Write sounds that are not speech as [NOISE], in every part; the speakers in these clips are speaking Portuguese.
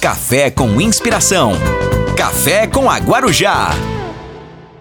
Café com inspiração. Café com a Guarujá.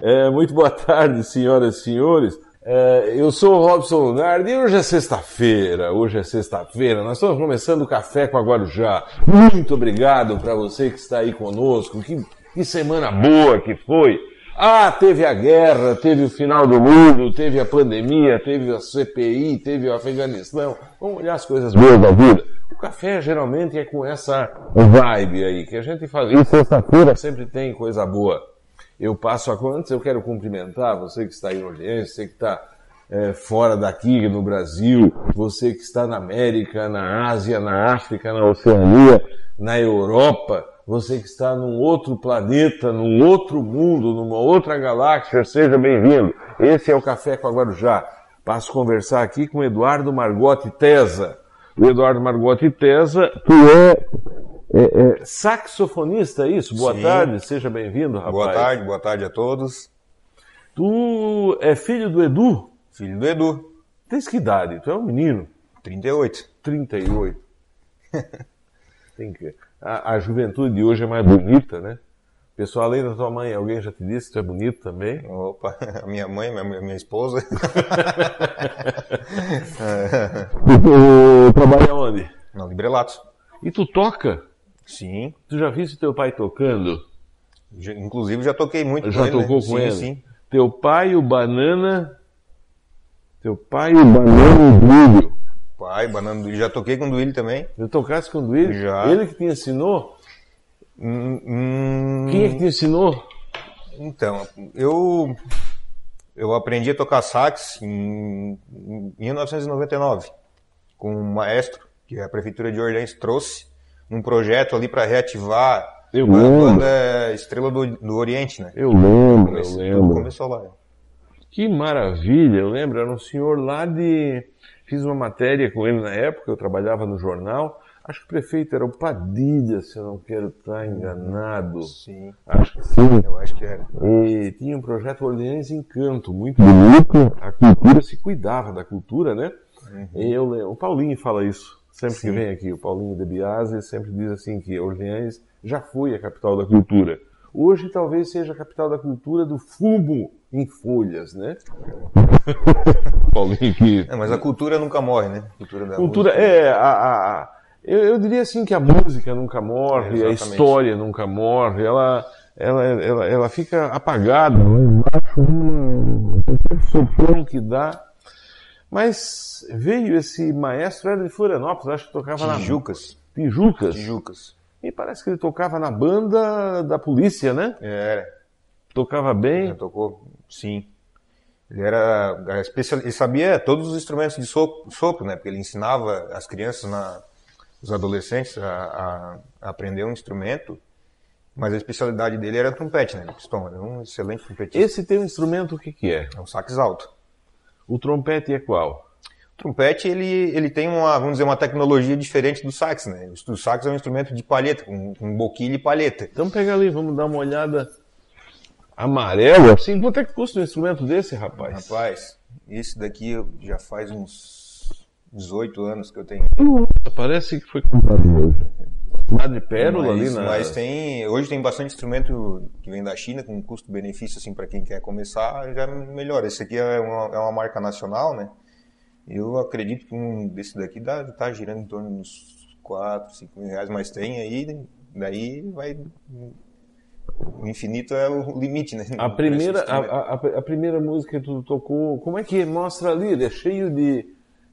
É, muito boa tarde, senhoras e senhores. É, eu sou o Robson Lunardi e hoje é sexta-feira. Hoje é sexta-feira. Nós estamos começando o Café com a Guarujá. Muito obrigado para você que está aí conosco. Que, que semana boa que foi. Ah, teve a guerra, teve o final do mundo, teve a pandemia, teve a CPI, teve o Afeganistão. Vamos olhar as coisas boas da vida. O café geralmente é com essa vibe aí que a gente faz. E sexta-feira sempre tem coisa boa. Eu passo a antes, eu quero cumprimentar você que está aí no Oriente, você que está é, fora daqui no Brasil, você que está na América, na Ásia, na África, na Oceania, na Europa, você que está num outro planeta, num outro mundo, numa outra galáxia, seja bem-vindo. Esse é o Café com a Guarujá. Passo a conversar aqui com Eduardo Margotti Tesa. O Eduardo Margotti Tesa, que é, é, é saxofonista, é isso? Boa Sim. tarde, seja bem-vindo, rapaz. Boa tarde, boa tarde a todos. Tu é filho do Edu? Filho do Edu, Tens que idade? Tu é um menino. 38. 38. [LAUGHS] Tem que... a, a juventude de hoje é mais bonita, né? Pessoal, além da tua mãe, alguém já te disse que tu é bonito também? Opa, [LAUGHS] a minha mãe, minha, minha esposa. [LAUGHS] Tu trabalha onde? Não, Librelatos. E tu toca? Sim. Tu já viste teu pai tocando? Já- inclusive já toquei muito Já com ele. né? tocou com sim, ele? Sim, Teu pai, o Banana... Teu pai, o Banana e o Duílio. Pai, banana do Duílio. Já toquei com o Duílio também. Tu tocasse com o Duílio? Já. Ele que te ensinou? Hum, hum, Quem é que te ensinou? Então, eu eu aprendi a tocar sax em, em 1999 com um maestro que a prefeitura de Orleans trouxe num projeto ali para reativar Eu a lembro. banda Estrela do, do Oriente, né? Eu lembro, Comece- eu lembro. começou lá. Que maravilha, eu lembro, era um senhor lá de. Fiz uma matéria com ele na época, eu trabalhava no jornal. Acho que o prefeito era o Padilha, se eu não quero estar enganado. Sim, Acho que sim. eu acho que era. E tinha um projeto Orleans Encanto, muito bonito. A cultura se cuidava da cultura, né? E eu o Paulinho fala isso, sempre que Sim. vem aqui. O Paulinho de Biase sempre diz assim que Orleans já foi a capital da cultura. Hoje talvez seja a capital da cultura do fumo em folhas, né? [LAUGHS] Paulinho que É, mas a cultura nunca morre, né? A cultura da cultura música. é a, a- a- eu, eu diria assim que a música nunca morre, a história nunca morre, ela ela, ela, ela fica apagada lá embaixo, uma, qualquer soprão que dá. Mas veio esse maestro, era de Florianópolis, acho que tocava na Tijucas. Tijucas. Tijucas. E parece que ele tocava na banda da polícia, né? Era. Tocava bem. Já tocou? Sim. Ele era especial, ele sabia todos os instrumentos de sopro, sopro, né? Porque ele ensinava as crianças, na, os adolescentes a, a- aprender um instrumento. Mas a especialidade dele era trompete, né? Pistão, era um excelente trompetista. Esse teu instrumento, o que que é? É um sax alto. O trompete é qual? O trompete, ele, ele tem uma, vamos dizer, uma tecnologia diferente do sax, né? O sax é um instrumento de palheta, com, com boquilha e palheta. Então pega ali, vamos dar uma olhada. Amarelo? Assim, quanto é que custa um instrumento desse, rapaz? Rapaz, esse daqui já faz uns 18 anos que eu tenho. Parece que foi comprado hoje. Madre Pérola mas, ali na. mas tem, hoje tem bastante instrumento que vem da China com custo-benefício assim para quem quer começar, já melhora. Esse aqui é uma, é uma marca nacional, né? Eu acredito que um desse daqui dá, tá girando em torno uns 4, 5 mil reais, mas tem aí, daí vai. O infinito é o limite, né? A primeira, a, a- a primeira música que tu tocou, como é que mostra ali? Ele é cheio de,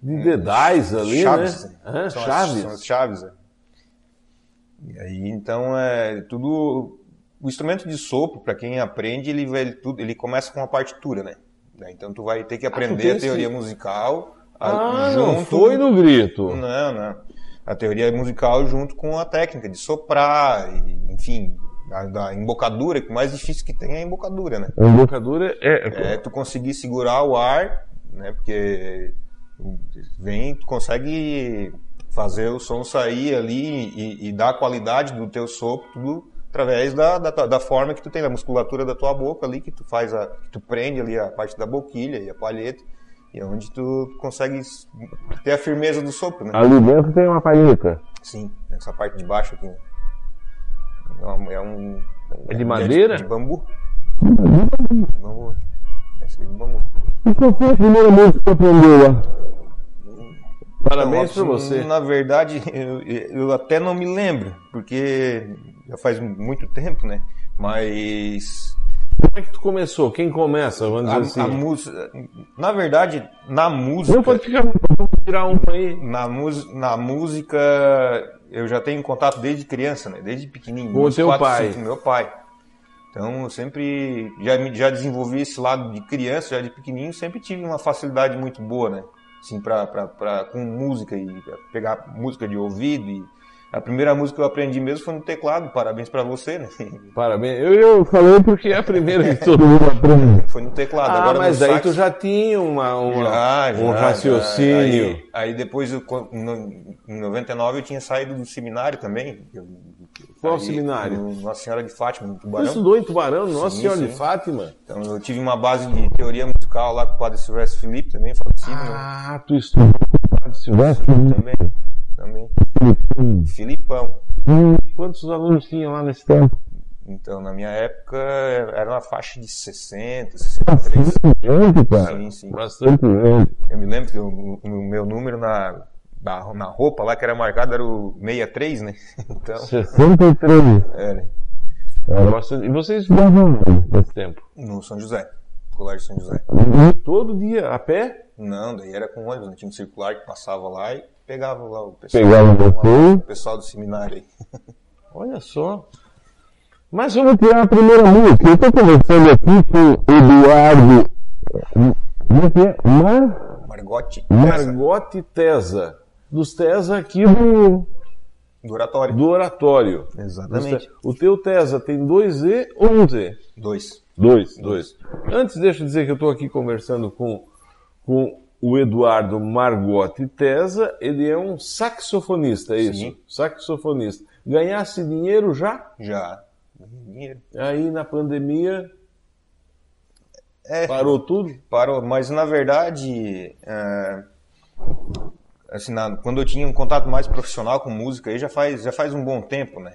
de dedais ali, chaves, né? né? Hã? São as- chaves. são as chaves, é. E aí, então, é tudo... O instrumento de sopro, para quem aprende, ele, vai, tudo, ele começa com uma partitura, né? Então, tu vai ter que aprender tens a teoria que- musical Ah, a- não foi no grito. Não, não. A teoria musical junto com a técnica de soprar, e, enfim, a, da embocadura, que o mais difícil que tem é a embocadura, né? A embocadura é. É tu conseguir segurar o ar, né? Porque vem, tu consegue fazer o som sair ali e, e dar a qualidade do teu sopro tudo através da, da, da forma que tu tem, da musculatura da tua boca ali, que tu faz a, que tu prende ali a parte da boquilha e a palheta, e é onde tu consegue ter a firmeza do sopro, né? Ali dentro tem uma palheta. Sim, essa parte de baixo aqui. né? É um. É, um, é de madeira? De, de bambu. De bambu. Essa é de bambu. E qual foi a primeira música que aprendeu lá? Parabéns para você. Na verdade, eu, eu, até não me lembro, porque já faz muito tempo, né? Mas. Como é que tu começou? Quem começa? Vamos dizer a, assim. A música, na verdade, na música. Não pode ficar, vamos tirar um aí. Na, na música, eu já tenho contato desde criança, né? Desde pequenininho. Com o teu quatro, pai? Cinco, meu pai. Então, eu sempre já, já desenvolvi esse lado de criança, já de pequenininho, sempre tive uma facilidade muito boa, né? Assim, pra, pra, pra, com música e pegar música de ouvido e a primeira música que eu aprendi mesmo foi no teclado. Parabéns para você, né? [LAUGHS] Parabéns. Eu, eu falei porque é a primeira que todo mundo aprende. [LAUGHS] Foi no teclado. Ah, Agora mas daí sax, tu já tinha uma, uma já, já, um raciocínio. já. Aí, aí depois, eu, em 99, eu tinha saído do seminário também. Eu, Qual aí, seminário? no Nossa Senhora de Fátima, Tu Tubarão. estudou em Tubarão, Nossa Sim, Senhora sim. de Fátima? Então eu tive uma base de teoria musical lá com o padre Silvestre Felipe também, falecido. né? Ah, tu estudou com o Padre Silvestre? Também, também. Filipão. Hum, Quantos alunos tinham lá nesse tempo? Então, na minha época, era uma faixa de 60, 63. gente, cara. Sim, sim. Bastante. Eu me lembro que o, o meu número na, na, roupa lá que era marcado era o 63, né? [LAUGHS] Então, 63. era Era bastante. E vocês estudavam nesse tempo? no São José, Colégio São José. Todo dia, a pé? Não, daí era com ônibus, né? tinha um circular que passava lá e pegava lá o pessoal. Pegava lá? O pessoal do seminário aí. [LAUGHS] Olha só. Mas vamos tirar a primeira música. Eu estou conversando aqui com o Eduardo. Como é que é? Mar... Margote, Margote Tesa. Dos Tesa aqui do, do oratório. do oratório. Exatamente. O teu Tesa tem dois E ou um Z? Dois. Dois, dois. Antes, deixa eu dizer que eu estou aqui conversando com, com o Eduardo Margotti Tesa. Ele é um saxofonista, é isso? Sim. Saxofonista. Ganhasse dinheiro já? Já. Dinheiro. Aí na pandemia É, parou tudo? Parou, mas na verdade, é, assim, na- quando eu tinha um contato mais profissional com música, aí já faz, já faz um bom tempo, né?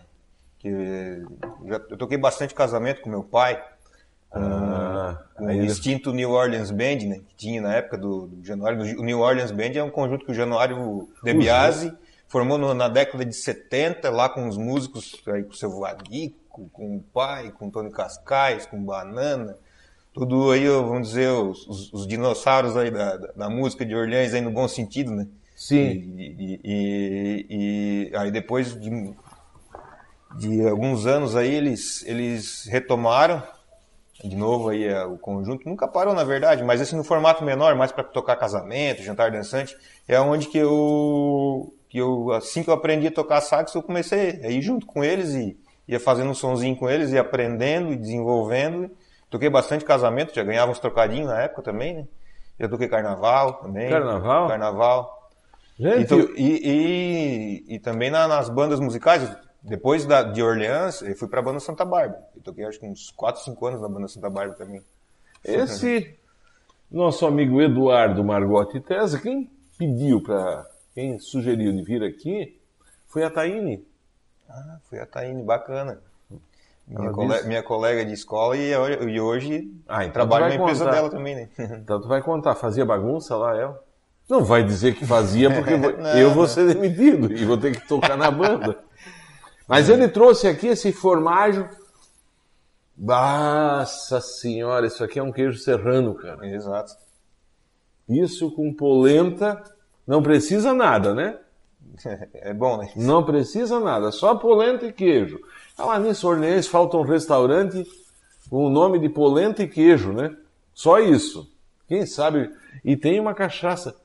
Que já, eu toquei bastante casamento com meu pai, Ah, com o extinto New Orleans Band, né? Que tinha na época do, do Januário. O New Orleans Band é um conjunto que o Januário De Biasi formou no- na década de 70, lá com os músicos, aí com o seu Vadico, com o pai, com o Tony Cascais, com Banana. Tudo aí, vamos dizer, os, os- os dinossauros aí da, da, da música de Orleans, aí no bom sentido, né? Sim. E, e- e- e aí depois de, de alguns anos aí, eles, eles retomaram de novo aí é, o conjunto. Nunca parou, na verdade, mas assim no formato menor, mais para tocar casamento, jantar dançante, é onde que eu, que eu, assim que eu aprendi a tocar sax, eu comecei a ir junto com eles e ia fazendo um sonzinho com eles e aprendendo e desenvolvendo. Toquei bastante casamento, já ganhava uns trocadinhos na época também, né? Já toquei carnaval também. Carnaval? Carnaval. Gente, Então, e, e, e também na- nas bandas musicais, depois da, de Orleans, eu fui pra banda Santa Bárbara. Eu toquei acho que uns 4, 5 anos na banda Santa Bárbara também. esse nosso amigo Eduardo Margotti Tesa, quem pediu para, quem sugeriu de vir aqui foi a Taine. Ah, foi a Taine, bacana. Minha, Ela cole- disse- minha colega de escola e, eu- e hoje Ah, então trabalho na empresa contar. dela também, né? Então tu vai contar, fazia bagunça lá, ela? Não vai dizer que fazia, porque [LAUGHS] Não, eu vou ser demitido e vou ter que tocar na banda. Mas ele trouxe aqui esse formaggio. Nossa senhora, isso aqui é um queijo serrano, cara. Exato. Isso com polenta, não precisa nada, né? [LAUGHS] É bom, né? Não precisa nada, só polenta e queijo. Falar nisso, Orleans falta um restaurante com o nome de polenta e queijo, né? Só isso. Quem sabe? E tem uma cachaça.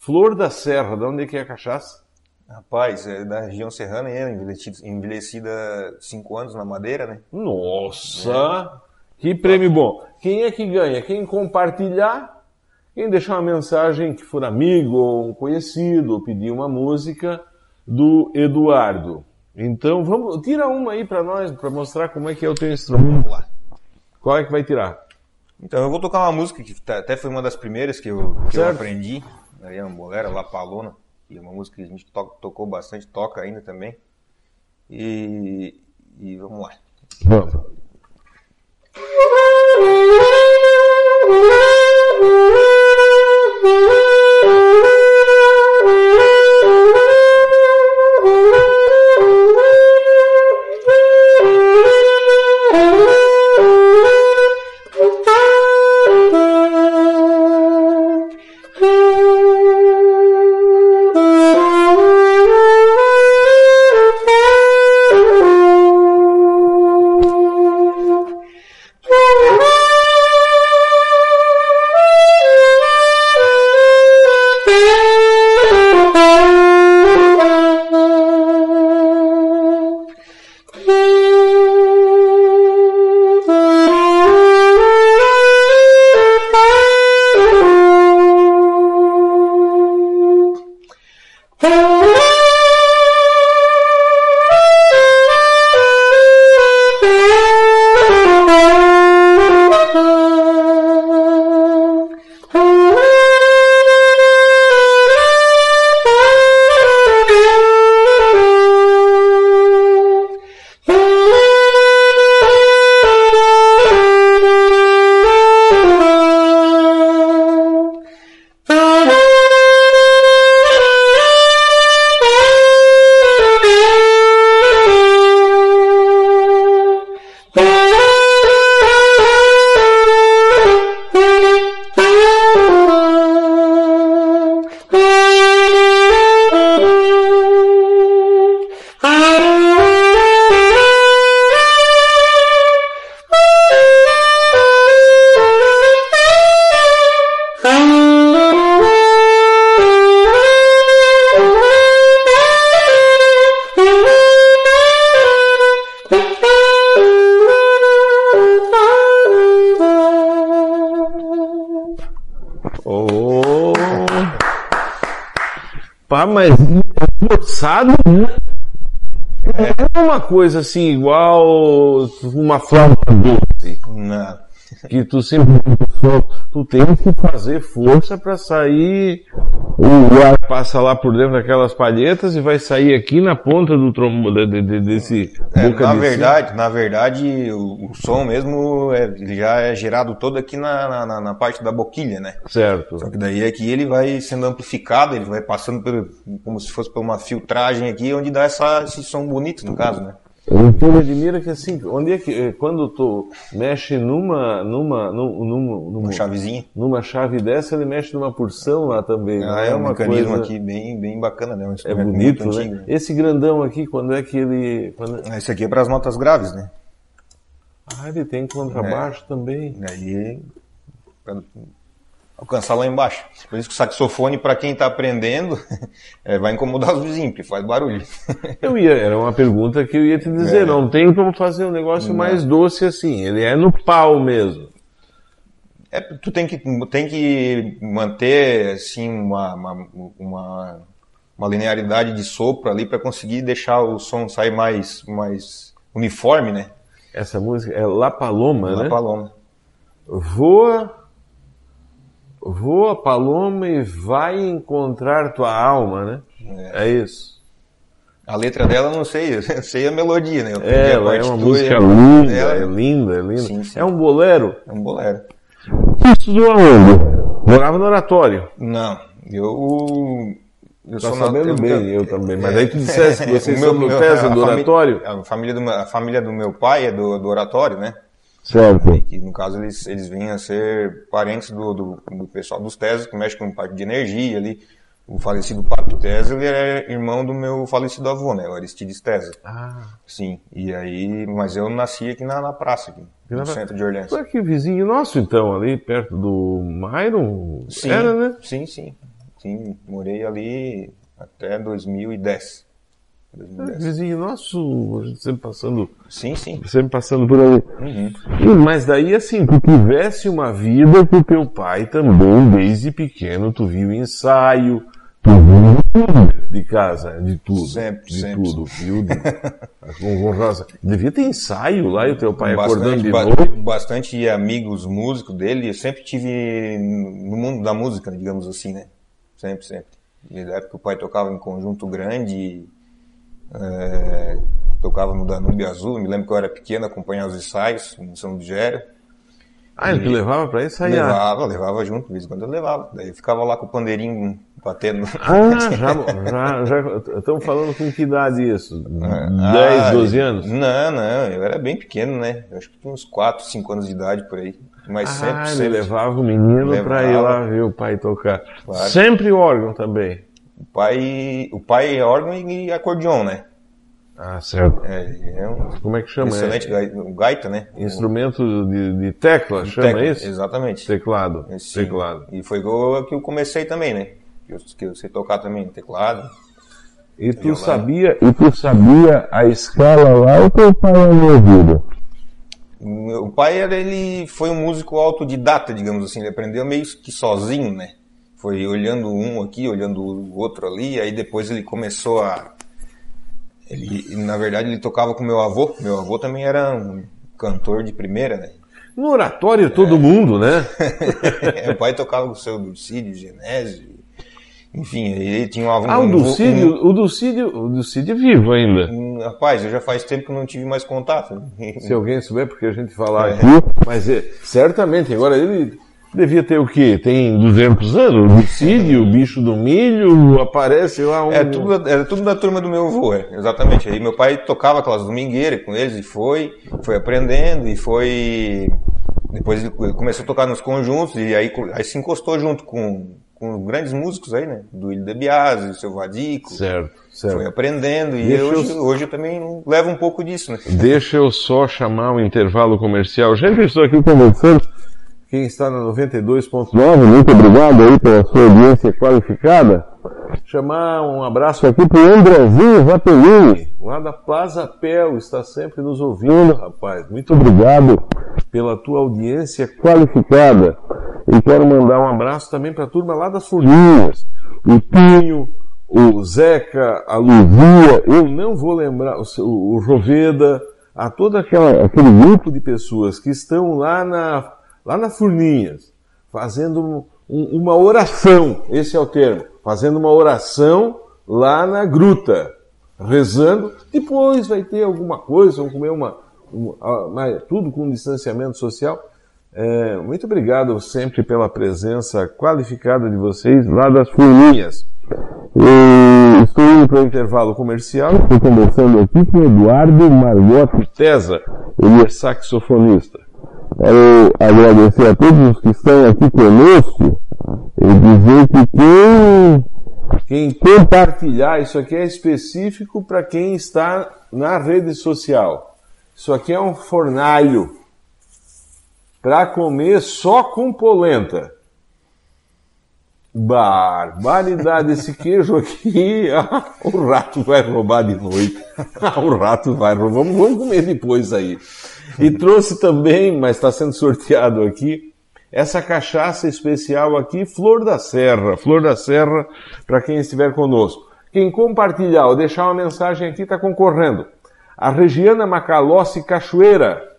Flor da Serra, de onde é que é a cachaça? Rapaz, é da região serrana, é envelhecida, envelhecida 5 anos na madeira, né? Nossa! Que prêmio bom. Quem é que ganha? Quem compartilhar, quem deixar uma mensagem que for amigo ou um conhecido, ou pedir uma música do Eduardo. Então, vamos, tira uma aí pra nós, pra mostrar como é que é o teu instrumento. Vamos lá. Qual é que vai tirar? Então eu vou tocar uma música que tá- até foi uma das primeiras que eu, que eu aprendi. É uma bolera, La Palona, que é uma música que a gente to- tocou bastante, toca ainda também. E, e vamos lá. Vamos. Oh. [LAUGHS] é né? É uma coisa assim, igual uma flauta doce. Não. Que tu sempre tu tem que fazer força para sair. O ar passa lá por dentro daquelas palhetas e vai sair aqui na ponta do trombo de, de- de- desse É, boca na de verdade, na verdade, o, o som mesmo já é gerado todo aqui na, na- na, parte da boquilha, né? Certo. Só que daí aqui ele vai sendo amplificado, ele vai passando pelo, como se fosse por uma filtragem aqui, onde dá essa, esse som bonito, no caso, né? O que me admira é que assim, onde é que eh, quando tu mexe numa numa num- numa numa, Uma chavezinha. numa chave dessa, ele mexe numa porção lá também. não Ah, é um uma mecanismo coisa- aqui bem, bem bacana, né? Um É bonito, né? antigo, Esse grandão aqui, quando é que ele quando... Esse aqui é para as notas graves, né? Ah, ele tem contrabaixo também. Daí, pra alcançar lá embaixo. Por isso que o saxofone, para quem está aprendendo, [LAUGHS] é, vai incomodar os vizinhos, porque faz barulho. [LAUGHS] Eu ia, era uma pergunta que eu ia te dizer, É. não tem como fazer um negócio mais doce assim, ele é no pau mesmo. É, tu tem que, tem que manter assim uma, uma, uma, uma linearidade de sopro ali para conseguir deixar o som sair mais, mais uniforme, né? Essa música é La Paloma, Na né? paloma. Voa, voa paloma e vai encontrar tua alma, né? É, isso. A letra dela eu não sei, [LAUGHS] eu sei a melodia, né? É, a ela é uma música linda, Ela é linda, é linda. Sim, sim. É um bolero. É um bolero. Estudou aonde? Morava no oratório. Não, eu. Eu Tá na- sabendo bem, eu também. Mas aí tu É. dissesse que [LAUGHS] vocês meu- são meu- Tesa a do oratório. A família, do, meu- a família do meu pai é do, do oratório, né? Certo. Que no caso eles, eles vinham a ser parentes do, do, do pessoal dos Tesas, que mexe com parte de energia ali. O falecido Pato Tesa, ele era irmão do meu falecido avô, né? O Aristides Tesa. Ah, Sim. E aí, mas eu nasci aqui na, na praça, aqui, na no pra- centro de Orleans. é que vizinho nosso então, ali perto do Myron? Sim, Era, né? sim, sim. Sim, morei ali até 2010. 2010. Vizinho nosso, a gente sempre passando, Sim, sim. sempre passando por ali. Uhum. Mas daí assim, tu tivesse uma vida que o teu pai também, desde pequeno, tu viu ensaio, tu viu tudo de casa, de tudo. Sempre, de sempre. tudo, viu? De- com, Devia ter ensaio lá e o teu pai acordando de ba- noite. bastante amigos músicos dele. Eu sempre tive no mundo da música, digamos assim, né? Sempre, sempre. E da época que o pai tocava em conjunto grande. é, tocava no Danúbio Azul, me lembro que eu era pequeno, acompanhava os ensaios em São Digério. Ah, ele levava pra ensaiar? Levava, levava junto, de vez em quando eu levava. Daí eu ficava lá com o pandeirinho batendo. Ah, [LAUGHS] já, já, já estamos falando com que idade isso? Ah, 10, 12 anos? Não, não, eu era bem pequeno, né? Eu acho que tinha uns 4, 5 anos de idade por aí. Mas Ah, sempre, ele sempre. levava o menino pra ir lá ver o pai tocar. Claro. Sempre órgão também. O pai, o pai é órgão e acordeon, né? Ah, certo. É, é um Como é que chama? excelente É, gai- gaita, né? instrumento de, de tecla, chama Tecla, isso? Exatamente. Teclado. Sim. Teclado. E foi que eu, que eu comecei também, né? Que eu, que eu sei tocar também teclado. E tu Violão. sabia, e tu sabia a escala lá ou teu pai é ouvido? O pai era, ele foi um músico autodidata, digamos assim. Ele aprendeu meio que sozinho, né? Foi olhando um aqui, olhando o outro ali. Aí depois ele começou a. Ele, na verdade, ele tocava com meu avô. Meu avô também era um cantor de primeira, né? No oratório todo mundo, né? [LAUGHS] o pai tocava com o seu Dulcídio, Genésio. Enfim, ele tinha uma. Ah, o um- Dulcídio, o Dulcídio, o Dulcídio é vivo ainda. um- um- rapaz, eu já faz tempo que não tive mais contato. [LAUGHS] Se alguém souber, porque a gente falar É. aqui, mas é, certamente, agora ele devia ter o quê? Tem 200 anos? O Dulcídio, o bicho do milho, aparece lá um... É tudo, era tudo da turma do meu avô, é, exatamente. Aí meu pai tocava aquelas domingueiras com eles e foi, foi aprendendo e foi. Depois ele começou a tocar nos conjuntos e aí, aí se encostou junto com, com grandes músicos aí, né? Do Ilho de Biase, o seu Vadico. Certo, certo. Foi aprendendo e Deixa hoje, eu- hoje eu também levo um pouco disso, né? Deixa eu só chamar o intervalo comercial. Gente, eu estou aqui conversando. Quem está na 92.9, muito obrigado aí pela sua audiência qualificada. Chamar um abraço aqui para o Andrezinho Vapellini, lá da Plaza Pel, está sempre nos ouvindo, rapaz. Muito obrigado pela tua audiência qualificada. E quero mandar um abraço também para a turma lá das Folhinhas. O Pinho, o Zeca, a Luzia, eu não vou lembrar, o, o Joveda, a todo aquela, aquele grupo de pessoas que estão lá na, lá na Furninhas, fazendo um- um- uma oração, esse é o termo, fazendo uma oração lá na gruta, rezando, depois vai ter alguma coisa, vão comer uma, uma- mas tudo com distanciamento social. É, muito obrigado sempre pela presença qualificada de vocês lá das Furninhas. Estou indo para o intervalo comercial. Estou conversando aqui com Eduardo Margotti Tesa. Ele é saxofonista. Quero agradecer a todos os que estão aqui conosco e dizer que quem, quem compartilhar, isso aqui é específico para quem está na rede social. Isso aqui é um fornalho para comer só com polenta. Barbaridade, esse queijo aqui, ah, [LAUGHS] o rato vai roubar de noite. Ah, [LAUGHS] o rato vai roubar, vamos, comer depois aí. E trouxe também, mas está sendo sorteado aqui, essa cachaça especial aqui, Flor da Serra. Flor da Serra, para quem estiver conosco. Quem compartilhar ou deixar uma mensagem aqui está concorrendo. A Regiana Macalossi Cachoeira.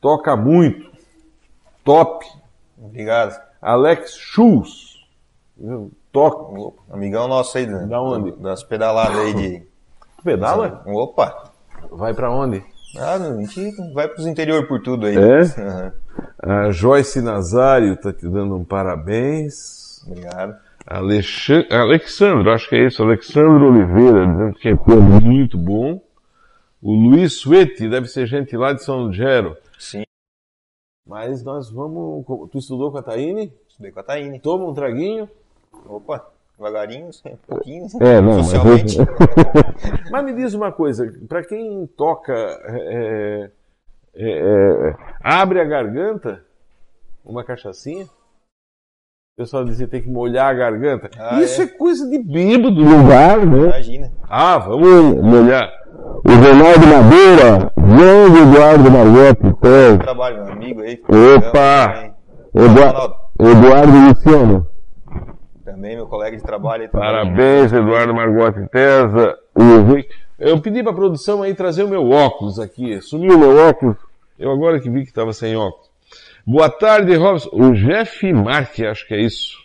Toca muito. Top. Obrigado. Alex Schultz. Toca. Amigão nosso aí, né? Da onde? Das pedaladas aí de. Pedala? Opa! Vai para onde? Ah, a gente vai pros interior por tudo aí. É? Aham. A Joyce Nazário está te dando um parabéns. Obrigado. Alexandre, Alexandro, acho que é isso, Alexandre Oliveira, dizendo que é muito bom. O Luiz Suete, deve ser gente lá de São Gero. Mas nós vamos. Tu estudou com a Taine? Estudei com a Taine. Toma um traguinho. Opa, devagarinho, um pouquinho. É, não, Socialmente. [LAUGHS] Mas me diz uma coisa, para quem toca, é, é, é, abre a garganta, uma cachaçinha? O pessoal dizia que tem que molhar a garganta. Ah, Isso é? é. coisa de bêbado no bar, né? Imagina. Ah, vamos molhar. O Ronaldo Madeira, grande Eduardo Margotti, Pérez, Trabalho, meu amigo aí. Opa! Também, Edua- Ronaldo, Eduardo Luciano. também meu colega de trabalho aí. também. Parabéns, Eduardo Margotti Tesa. Eu pedi para a produção aí trazer o meu óculos aqui. Sumiu o meu óculos. Eu agora que vi que estava sem óculos. Boa tarde, Robson. O Jeff Marque, acho que é isso.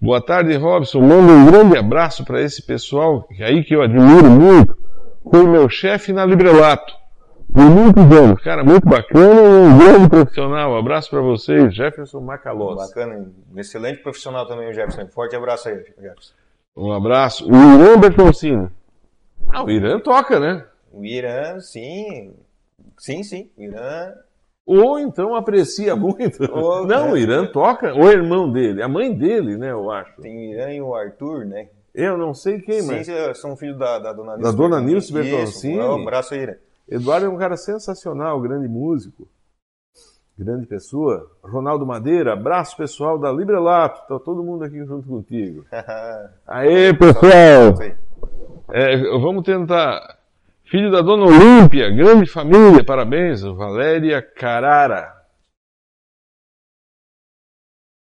Boa tarde, Robson. Manda um grande abraço para esse pessoal aí que eu admiro muito. Foi meu chefe na Librelato. Por muitos anos, cara, muito bacana um grande profissional. Um abraço para vocês, Jefferson Macalós. Bacana, um excelente profissional também o Jefferson. Forte abraço aí, Jefferson. Um abraço. O Irã Bertoncini. Ah, o Irã toca, né? O Irã, sim. Sim, sim. O Irã. Ou então aprecia muito. [LAUGHS] Ou- Não, o Irã toca. O irmão dele, a mãe dele, né, eu acho. Tem o Irã e o Arthur, né? Eu não sei quem, sim, mas. sim, são filhos da, da dona Da Nilce. dona Nilce Bertoncini. Um abraço aí, Irã. Eduardo é um cara sensacional, grande músico, grande pessoa. Ronaldo Madeira, abraço pessoal da Librelato, tá todo mundo aqui junto contigo. [LAUGHS] Aê, pessoal! É, vamos tentar. Filho da Dona Olímpia, grande família, parabéns, Valéria Carara.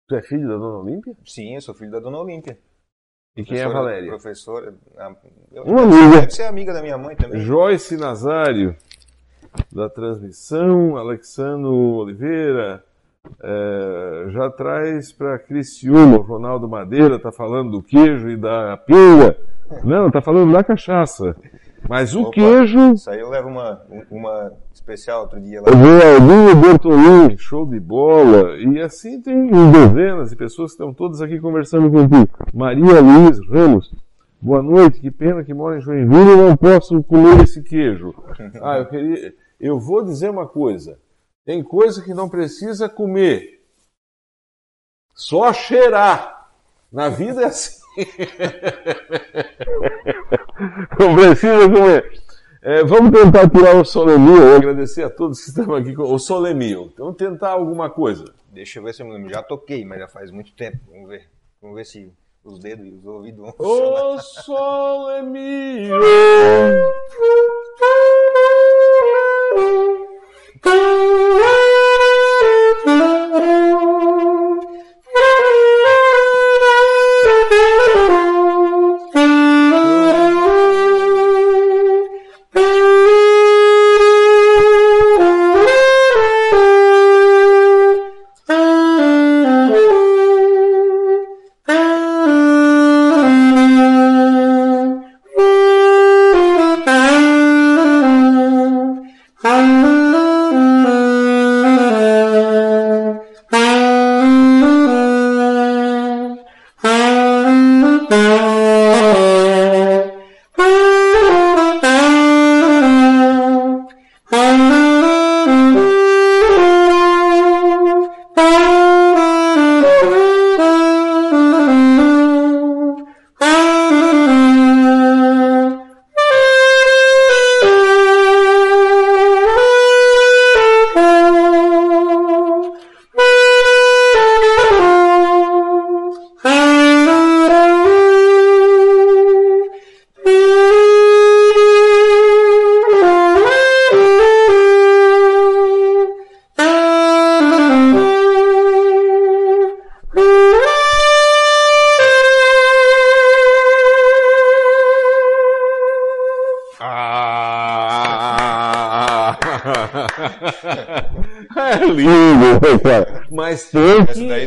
Tu é filho da Dona Olímpia? Sim, eu sou filho da dona Olímpia. E quem é a Valéria? Professora. eu- Uma amiga. Deve ser amiga da minha mãe também. Joyce Nazário, da transmissão, Alexandro Oliveira, é, já traz para Criciúma, o Ronaldo Madeira está falando do queijo e da pinga. Não, está falando da cachaça. Mas o Opa. queijo, Isso aí eu levo uma, uma especial outro dia lá. Geraldinho Bertolini, show de bola. E assim tem dezenas de pessoas que estão todas aqui conversando contigo. Maria Luiz Ramos, boa noite, que pena que mora em Joinville e não posso comer esse queijo. Ah, eu queria. Eu vou dizer uma coisa. Tem coisa que não precisa comer. Só cheirar. Na vida é assim. Não precisa comer. É, vamos tentar tirar o solemio. Agradecer a todos que estão aqui com o solemio. Vamos tentar alguma coisa. Deixa eu ver se eu me. Já toquei, mas já faz muito tempo. Vamos ver. Vamos ver se os dedos e os ouvidos vão funcionar. O solemio. [LAUGHS]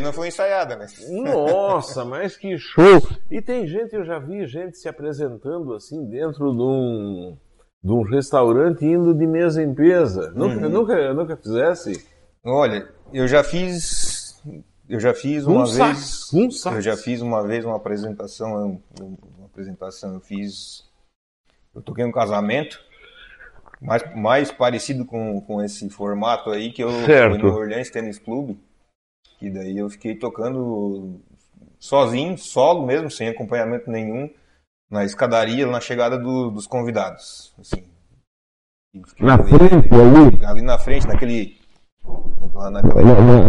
não foi ensaiada, né? Nossa, mas que show! E tem gente, eu já vi gente se apresentando assim dentro de um, de um restaurante indo de mesa em mesa. Nunca, nunca, nunca fizesse? Olha, eu já fiz. Eu já fiz uma Um vez. sax, um sax. Eu já fiz uma vez uma apresentação. Uma apresentação, eu fiz. Eu toquei um casamento. Mais, mais parecido com, com esse formato aí, que eu Certo. fui no Orleans Tennis Club. Que daí eu fiquei tocando sozinho, solo mesmo, sem acompanhamento nenhum, na escadaria, na chegada do- dos convidados. Assim. Na ali- frente, ali? ali na frente, naquele. Naquela, Na, na,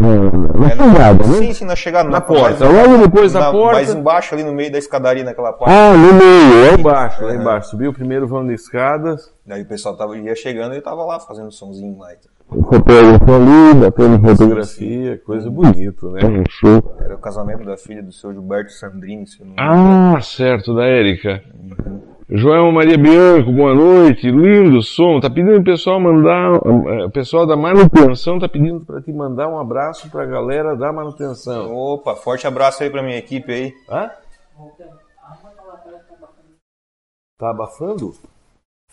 na, na é, chegada, né? Sim, sim, na chegada. Na na porta. mais- Logo depois da na- porta. Mais embaixo, ali no meio da escadaria, naquela parte. Ah, no meio, Lá é? embaixo, lá embaixo. Subiu o primeiro vão de escadas. Daí o pessoal tava, ia chegando e eu tava lá fazendo somzinho lá. Fotógrafo ali, batendo fotografia. Fotografia, coisa bonita, né? Um show. Era o casamento da filha do seu Gilberto Sandrini, se não. Ah, certo, da Érica. Joel Maria Bianco, boa noite. Lindo som. Tá pedindo o pessoal mandar. O pessoal da manutenção tá pedindo para te mandar um abraço pra galera da manutenção. Opa, forte abraço aí pra minha equipe aí. Hã? Tá abafando?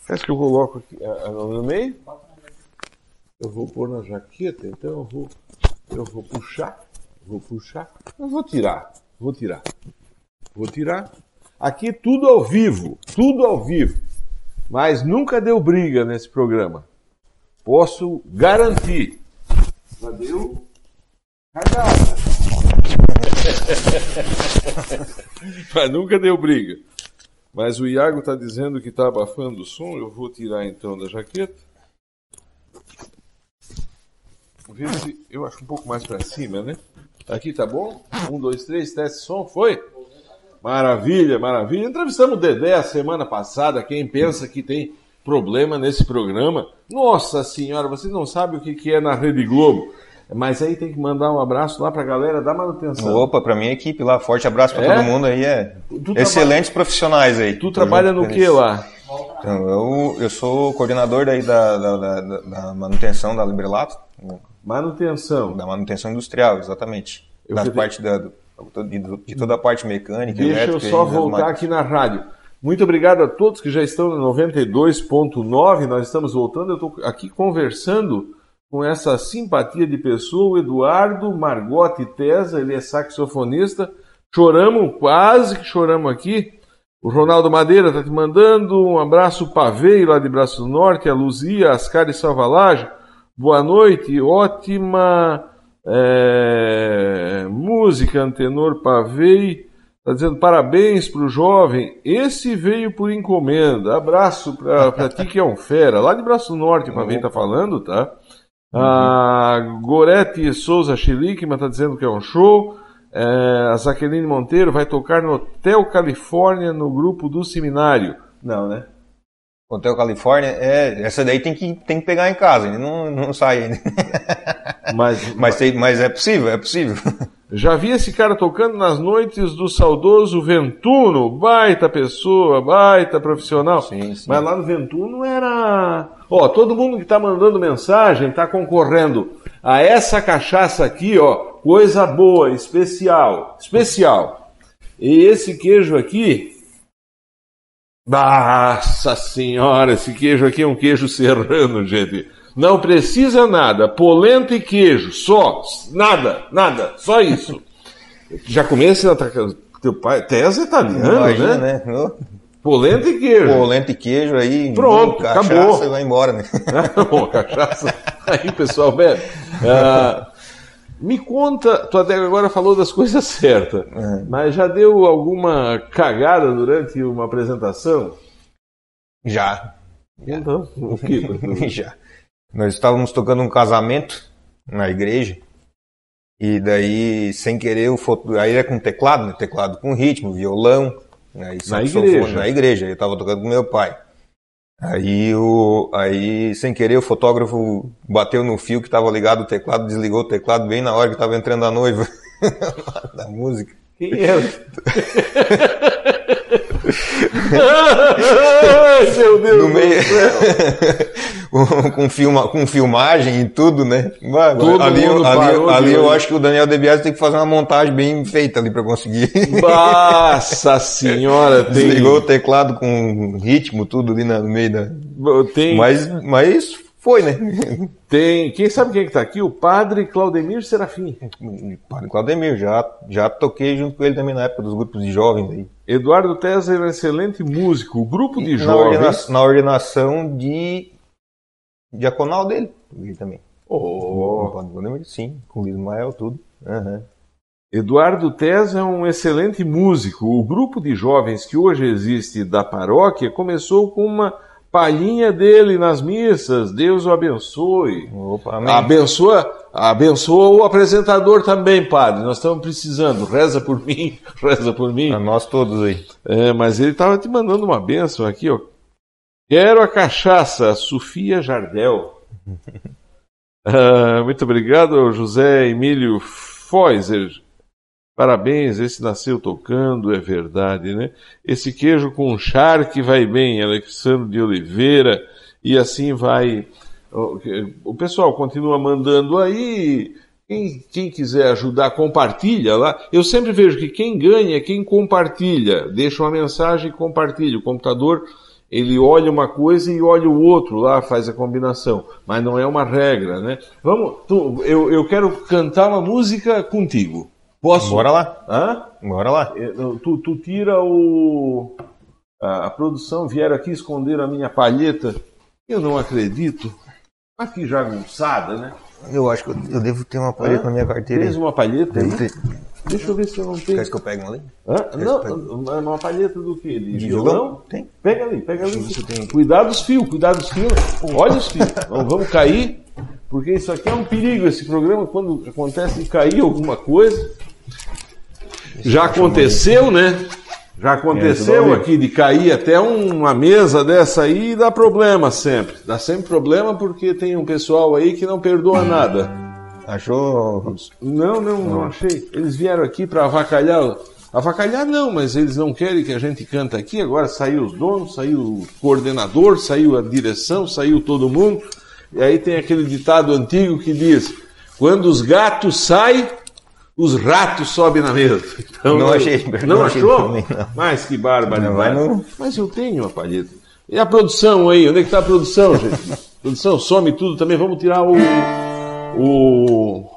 Acho que eu coloco aqui ah, ah, no meio. Eu vou pôr na jaqueta, então eu vou, eu vou puxar, vou puxar, eu vou tirar, vou tirar, vou tirar. Aqui tudo ao vivo, tudo ao vivo. Mas nunca deu briga nesse programa. Posso garantir. Já deu cagada. [LAUGHS] Mas nunca deu briga. Mas o Iago está dizendo que está abafando o som. Eu vou tirar então da jaqueta. Ver se eu acho um pouco mais para cima, né? Aqui tá bom? Um, dois, três, teste som, foi? Maravilha, maravilha. Entrevistamos o Dedé a semana passada. Quem pensa que tem problema nesse programa, nossa senhora, você não sabe o que, que é na Rede Globo. Mas aí tem que mandar um abraço lá pra galera da manutenção. Opa, pra minha equipe lá, forte abraço pra é? todo mundo aí. É. Tu Excelentes traba... profissionais aí. Tu trabalha no que lá? Então, eu, eu sou coordenador daí da, da, da, da manutenção da Librelato. Manutenção. Da manutenção industrial, exatamente. Eu da parte da, de, toda a parte mecânica, Deixa elétrica. Deixa eu só voltar aqui na rádio. Muito obrigado a todos que já estão no 92.9. Nós estamos voltando. Eu estou aqui conversando com essa simpatia de pessoa, o Eduardo Margotti Tesa, ele é saxofonista. Choramos, quase que choramos aqui. O Ronaldo Madeira está te mandando um abraço Pavei lá de Braço do Norte, a Luzia Ascari Salvalage. Boa noite, ótima é, música, Antenor Pavei. Está dizendo parabéns para o jovem. Esse veio por encomenda. Abraço para ti que é um fera. Lá de Braço Norte, Pavei está falando, tá? A Gorete Souza Chiliquima está dizendo que é um show. É, a Jaqueline Monteiro vai tocar no Hotel Califórnia no grupo do seminário. Não, né? Hotel Califórnia, é, essa daí tem que, tem que pegar em casa, ele não, não sai ainda. [LAUGHS] Mas, mas, tem, mas é possível, é possível. Já vi esse cara tocando nas noites do saudoso Ventuno, baita pessoa, baita profissional. Sim, sim. Mas lá no Ventuno era. Ó, todo mundo que tá mandando mensagem tá concorrendo a essa cachaça aqui, ó, coisa boa, especial, especial. E esse queijo aqui, nossa senhora, esse queijo aqui é um queijo serrano, gente. Não precisa nada. Polenta e queijo, só. Nada, nada, só isso. Já começa atacando. Teu pai, Tese é italiano, Imagina, né? né? Polenta e queijo. Polenta e queijo aí. Pronto, cachaça, acabou. e vai embora, né? [LAUGHS] Bom, cachaça. Aí, pessoal, bebe. Uh, me conta, tu até agora falou das coisas [LAUGHS] certas, uhum. mas já deu alguma cagada durante uma apresentação? Já. Então, o [LAUGHS] que? já. Nós estávamos tocando um casamento na igreja. E daí, sem querer, o foto... aí é com teclado, né? Teclado com ritmo, violão. Aí, na igreja? Na igreja. Eu estava tocando com meu pai. Aí, o... aí, sem querer, o fotógrafo bateu no fio que estava ligado o teclado, desligou o teclado bem na hora que estava entrando a noiva [LAUGHS] da música. Quem é? [LAUGHS] Meu Deus no meio... [LAUGHS] com, filma, com filmagem e tudo, né? Mano, Todo ali, ali, ali eu acho que o Daniel Debiase tem que fazer uma montagem bem feita ali para conseguir. Nossa senhora! [LAUGHS] Tem... Desligou o teclado com ritmo, tudo ali no meio da... Tem... Mas, mas foi, né? [LAUGHS] Tem. Quem sabe quem é que tá aqui? O padre Claudemir Serafim. Padre Claudemir, já, já toquei junto com ele também na época dos grupos de jovens aí. Eduardo Tesa é um excelente músico. O grupo de na jovens. Ordena, na ordenação de diaconal dele, ele também. Oh. Claudemir, sim, com o Ismael, tudo. Uhum. Eduardo Tesa é um excelente músico. O grupo de jovens que hoje existe da paróquia começou com uma palhinha dele nas missas. Deus o abençoe. Opa. Abençoa, abençoa o apresentador também, padre. Nós estamos precisando. Reza por mim, [LAUGHS] reza por mim. A nós todos aí. É, mas ele estava te mandando uma bênção aqui, ó. Quero a cachaça, Sofia Jardel. [LAUGHS] ah, muito obrigado, José Emílio Foiser. Parabéns, esse nasceu tocando, é verdade, né? Esse queijo com charque vai bem, Alexandre de Oliveira, e assim vai. O pessoal continua mandando aí. Quem, quem, quiser ajudar, compartilha lá. Eu sempre vejo que quem ganha é quem compartilha. Deixa uma mensagem e compartilha. O computador, ele olha uma coisa e olha o outro lá, faz a combinação. Mas não é uma regra, né? Vamos, tu, eu, eu quero cantar uma música contigo. Posso? Bora lá. Hã? Bora lá. Tu, tu tira o. A, a produção vieram aqui esconder a minha palheta. Eu não acredito. Aqui jagunçada, né? Eu acho que eu, eu devo ter uma palheta Hã? na minha carteira. Tens uma palheta aí? Devo ter. Deixa eu ver se eu não tenho. Quer que eu pegue uma ali? Hã? que Não, uma palheta do quê? De, De violão? violão? Tem. Pega ali, pega ali. Aqui. Cuidado dos fios, cuidado dos fios. Olha os fios. Não vamos cair, porque isso aqui é um perigo, esse programa, quando acontece de cair alguma coisa. Já aconteceu, né? Já aconteceu tudo aqui de cair até uma mesa dessa aí e dá problema sempre. Dá sempre problema porque tem um pessoal aí que não perdoa nada. Achou? Não, não, não achei. Eles vieram aqui para avacalhar. Avacalhar não, mas eles não querem que a gente canta aqui. Agora saiu os donos, saiu o coordenador, saiu a direção, saiu todo mundo. E aí tem aquele ditado antigo que diz: quando os gatos saem, os ratos sobem na mesa. [LAUGHS] Então, Não eu- achei, Não, não achei achou? também, não. Mas que barbaridade. Não Mas eu tenho uma palheta. E a produção aí? Onde é que está a produção, gente? [LAUGHS] produção, some tudo também. Vamos tirar o. O.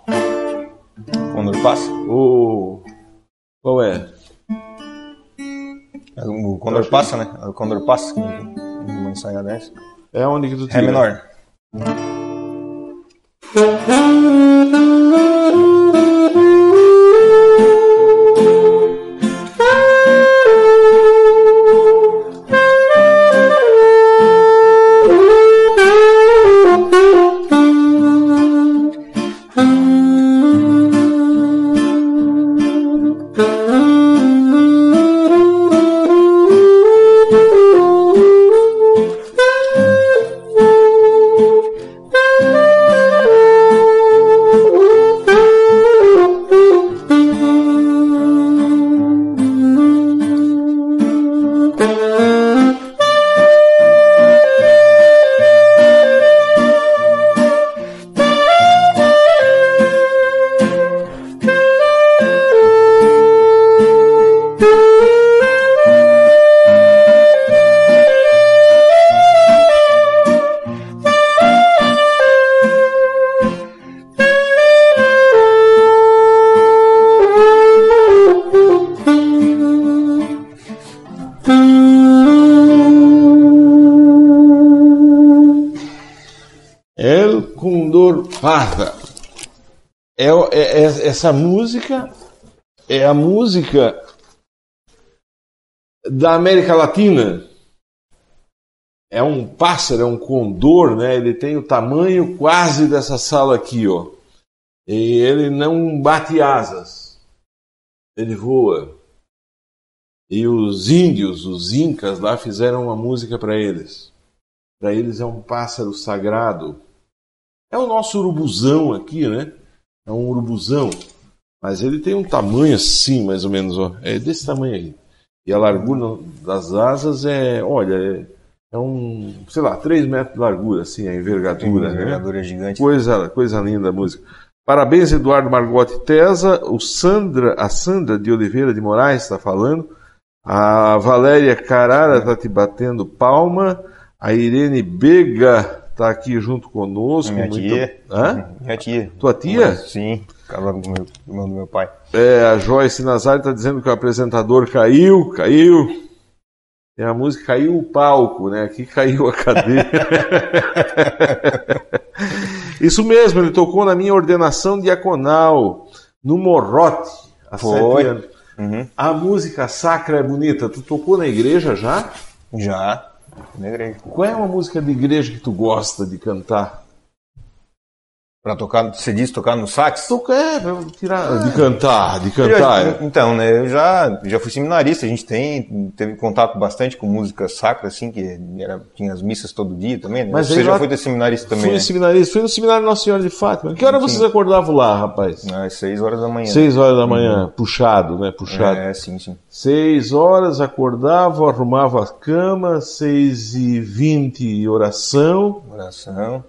Quando passa? O. Qual é? O Condor passa, né? O Condor passa. Uma ensaiada dessa. É onde que tu tira? Ré menor. [LAUGHS] essa música é a música da América Latina. É um pássaro, é um condor, né? Ele tem o tamanho quase dessa sala aqui, ó. E ele não bate asas. Ele voa. E os índios, os incas lá fizeram uma música para eles. Para eles é um pássaro sagrado. É o nosso urubuzão aqui, né? É um urubuzão. Mas ele tem um tamanho assim, mais ou menos, ó. É desse tamanho aí. E a largura das asas é, olha, é, é um, sei lá, 3 metros de largura, assim, a envergadura. né? Envergadura gigante. Coisa, coisa linda a música. Parabéns, Eduardo Margotti Tesa. O Sandra, a Sandra de Oliveira de Moraes está falando. A Valéria Carara está te batendo palma. A Irene Bega está aqui junto conosco. Minha Muito- tia. Hã? Minha tia. Tua tia? Sim. Casada com o meu, irmão do meu pai. É, a Joyce Nazari está dizendo que o apresentador caiu, caiu. Tem a música Caiu o palco, né? Aqui caiu a cadeira. [LAUGHS] Isso mesmo, ele tocou na minha ordenação diaconal, no Morrote, há Foi. sete anos. Uhum. A música sacra é bonita. Tu tocou na igreja já? Já. Na igreja. Qual é uma música de igreja que tu gosta de cantar? Pra tocar, você disse tocar no sax? Toca, é, pra tirar, de cantar, de cantar. é. então, né, eu já, já fui seminarista, a gente tem, teve contato bastante com música sacra, assim, que era, tinha as missas todo dia também, né? Mas Você já foi ter seminarista também, Fui né? seminarista, fui no seminário Nossa Senhora de Fátima. Que hora vocês acordavam lá, rapaz? Às seis horas da manhã. Seis horas da manhã, puxado, né? Puxado. É, sim, sim. Seis horas, acordava, arrumava a cama, seis e vinte, oração. Oração.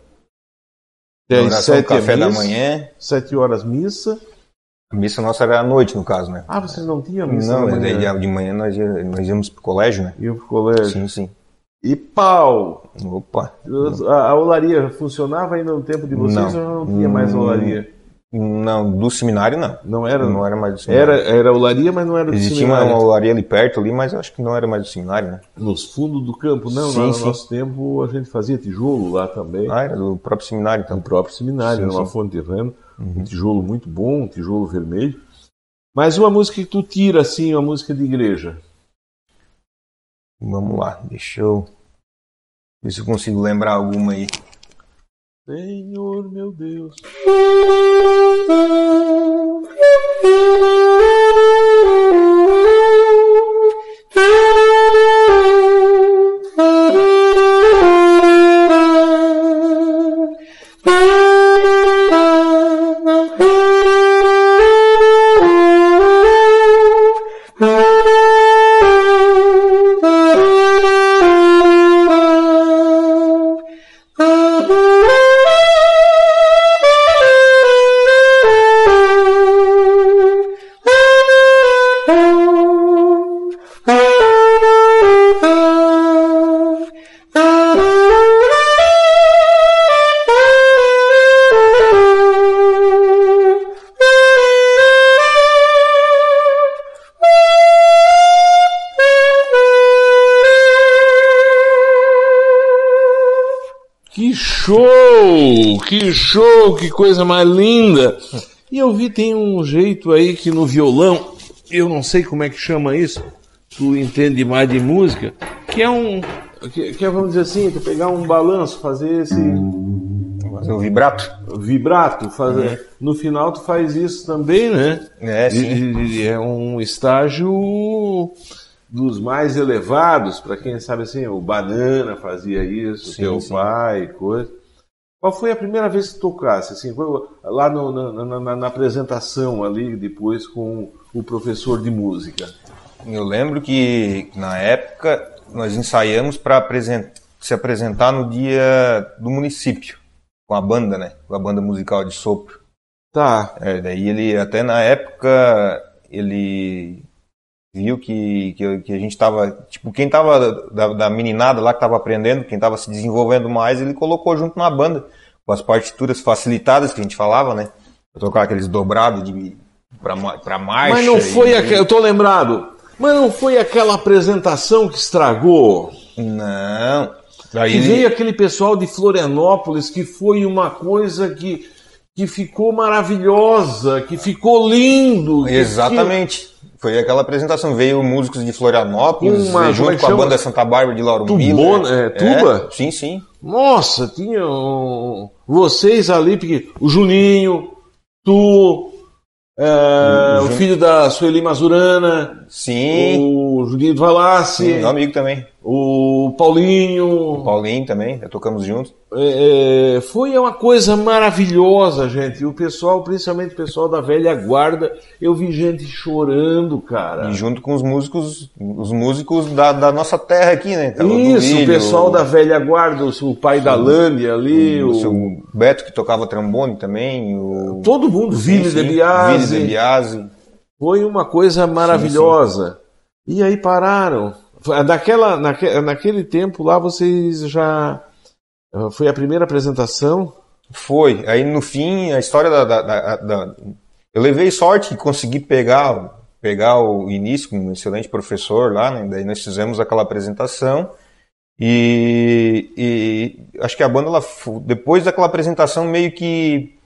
Oração, sete café da missa, manhã. Sete horas missa. A missa nossa era à noite, no caso, né? Ah, vocês não tinham missa Não, da mas de manhã nós, nós íamos pro colégio, né? Iam pro colégio. Sim, sim. E pau! Opa! A, a olaria funcionava ainda no tempo de vocês Não. ou não tinha mais olaria? Não, do seminário não. Não era? Não era mais do seminário. Era, era olaria, mas não era do Existia seminário. uma olaria ali perto ali, mas eu acho que não era mais do seminário, né? Nos fundos do campo, não. Sim, no sim. nosso tempo a gente fazia tijolo lá também. Ah, era do próprio seminário, no então. próprio seminário, Sim, era uma sim. Uhum. fonte de ramo, um tijolo muito bom, um tijolo vermelho. Mas uma música que tu tira assim, uma música de igreja. Vamos lá, deixa eu ver se eu consigo lembrar alguma aí. Senhor meu Deus. Que show! Que coisa mais linda! E eu vi tem um jeito aí que no violão, eu não sei como é que chama isso, tu entende mais de música, que é um. Que, que é, vamos dizer assim, tu pegar um balanço, fazer esse Fazer o vibrato. vibrato, fazer. No final tu faz isso também, né? É, sim. É um estágio dos mais elevados, para quem sabe assim, o Banana fazia isso, Sim, teu sim. pai, coisa. Qual foi a primeira vez que tocasse? Assim, foi lá no- na, na- na- apresentação ali, depois com o professor de música. Eu lembro que na época nós ensaiamos para se apresentar no dia do município, com a banda, né? Com a banda musical de sopro. Tá, É, daí ele, até na época, ele viu que, que, que a gente tava, tipo, quem tava da, da meninada lá que tava aprendendo, quem tava se desenvolvendo mais, ele colocou junto na banda, com as partituras facilitadas que a gente falava, né? Tocar aqueles dobrados de, pra, pra marcha. mas não foi e- aquela, eu tô lembrado, mas não foi aquela apresentação que estragou? Não. Daí Que veio aquele pessoal de Florianópolis que foi uma coisa que, que ficou maravilhosa, que ficou lindo. que- Exatamente. Foi aquela apresentação. Veio músicos de Florianópolis, Uma- é junto que com a banda Santa Bárbara de Lauro Tubona- Miller. é, tuba? sim, sim. que- nossa, tinham vocês ali, porque o Juninho, tu, é, o filho da Sueli Mazurana, Sim. o Juninho Valassi, Sim, meu amigo também. O Paulinho. Paulinho também, já tocamos juntos. É, é, foi uma coisa maravilhosa, gente. O pessoal, principalmente o pessoal da velha guarda, eu vi gente chorando, cara. E junto com os músicos, os músicos da, da nossa terra aqui, né? Isso, o pessoal da velha guarda, o, o pai da Lândia ali, o, o, seu Beto que tocava trombone também, o todo mundo, Sim, Vini sim, de Biase. Vini de Biase. Foi uma coisa maravilhosa. E aí pararam. Naquela, naque, naquele tempo lá vocês já. Foi a primeira apresentação? Foi. Aí no fim, a história da, da- da- da- Eu levei sorte e consegui pegar, pegar o início com um excelente professor lá, né? Daí nós fizemos aquela apresentação. E, e acho que a banda, ela, depois daquela apresentação, meio que,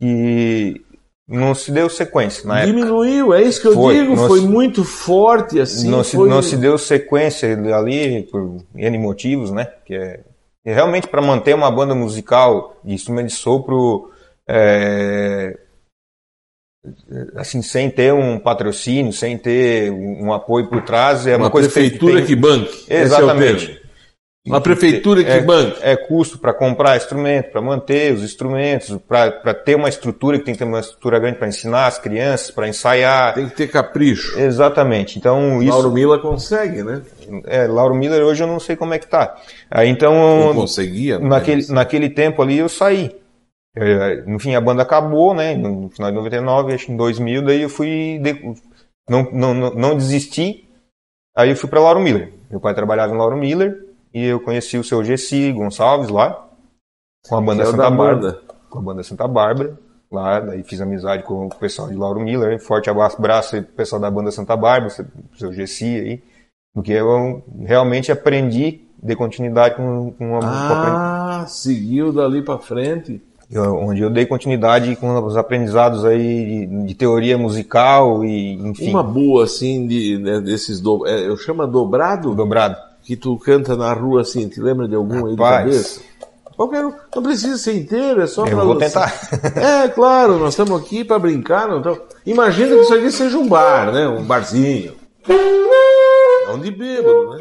que não se deu sequência na época. Diminuiu, é isso que eu Foi, digo. Foi se- muito forte assim. não, se, foi... não se deu sequência ali por N motivos, né? Que é, e realmente para manter uma banda musical de instrumento de sopro, é, assim, sem ter um patrocínio, sem ter um, apoio por trás, é uma, uma coisa prefeitura tem- que banque. Esse é o Exatamente. Uma prefeitura que é, banque. É custo para comprar instrumento, para manter os instrumentos, para ter uma estrutura que tem que ter uma estrutura grande para ensinar as crianças, para ensaiar. Tem que ter capricho. Exatamente. Então isso. Lauro Mila consegue, né? É, Lauro Miller hoje eu não sei como é que tá. Aí Não então, conseguia. né? naquele, naquele tempo ali eu saí. É, no fim a banda acabou, né? No final de 99, acho que em 2000, daí eu fui. de- não, não, não, não desisti. Aí eu fui para Lauro Miller. Meu pai trabalhava em Lauro Miller. E eu conheci o seu Gessi Gonçalves lá, com a banda é Santa Bárbara. Com a banda Santa Bárbara. Lá, daí fiz amizade com o pessoal de Lauro Miller. Forte abraço, aí pro pessoal da banda Santa Bárbara, o seu Gessi aí. Porque eu realmente aprendi, dei continuidade com, com, a, com a Ah, seguiu dali pra frente. eu- onde eu dei continuidade com os aprendizados aí de, de teoria musical e, enfim, Uma boa, assim, de, né, desses do, é, eu chamo dobrado, dobrado. Que tu canta na rua assim, te lembra de algum aí de cabeça? Qualquer um, não precisa ser inteiro, é só Eu pra vou tentar. [LAUGHS] É, claro, nós estamos aqui para brincar. Não tamo- Imagina que isso aqui seja um bar, né? Um barzinho. Não de bêbado, né?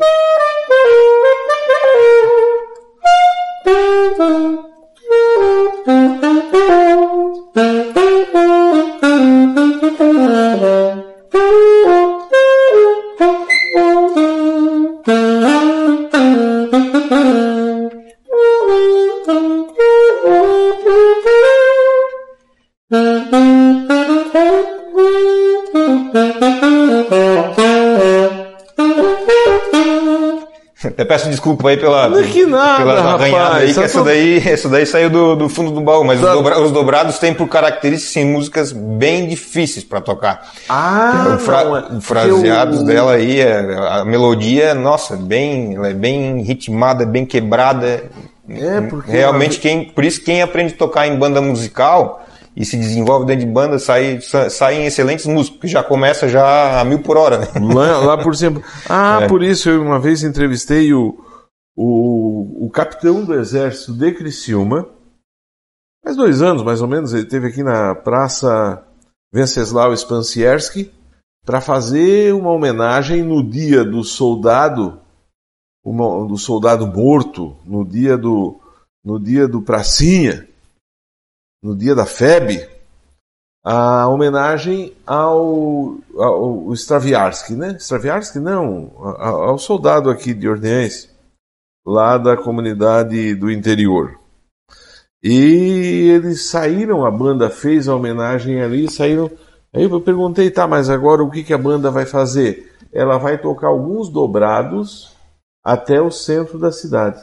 Desculpa aí pela, Não é que nada, pela rapaz, arranhada aí, que só essa tô- daí, essa daí saiu do, do fundo do baú, mas os, Tá. dobra- os dobrados têm por característica sim, músicas bem difíceis para tocar. Ah, fra- não, é- fraseados o- dela aí, é- a melodia, nossa, bem, ela é bem ritmada, bem quebrada. É, porque Realmente, quem, por isso quem aprende a tocar em banda musical e se desenvolve dentro de banda, sai, sa- saem excelentes músicos, porque já começa já a mil por hora, né? Lá, lá por cima. Ah, [LAUGHS] É. por isso eu uma vez entrevistei o, o, o capitão do exército de Criciúma. Faz dois anos, mais ou menos, ele esteve aqui na Praça Venceslau Spansierski para fazer uma homenagem no dia do soldado, uma- do soldado morto, no dia do, no dia do Pracinha, no dia da FEB, a homenagem ao, ao né? Straviarsky não, ao soldado aqui de Orleans, lá da comunidade do interior. E eles saíram, a banda fez a homenagem ali, saíram. Aí eu perguntei, tá, mas agora o que, que a banda vai fazer? Ela vai tocar alguns dobrados até o centro da cidade.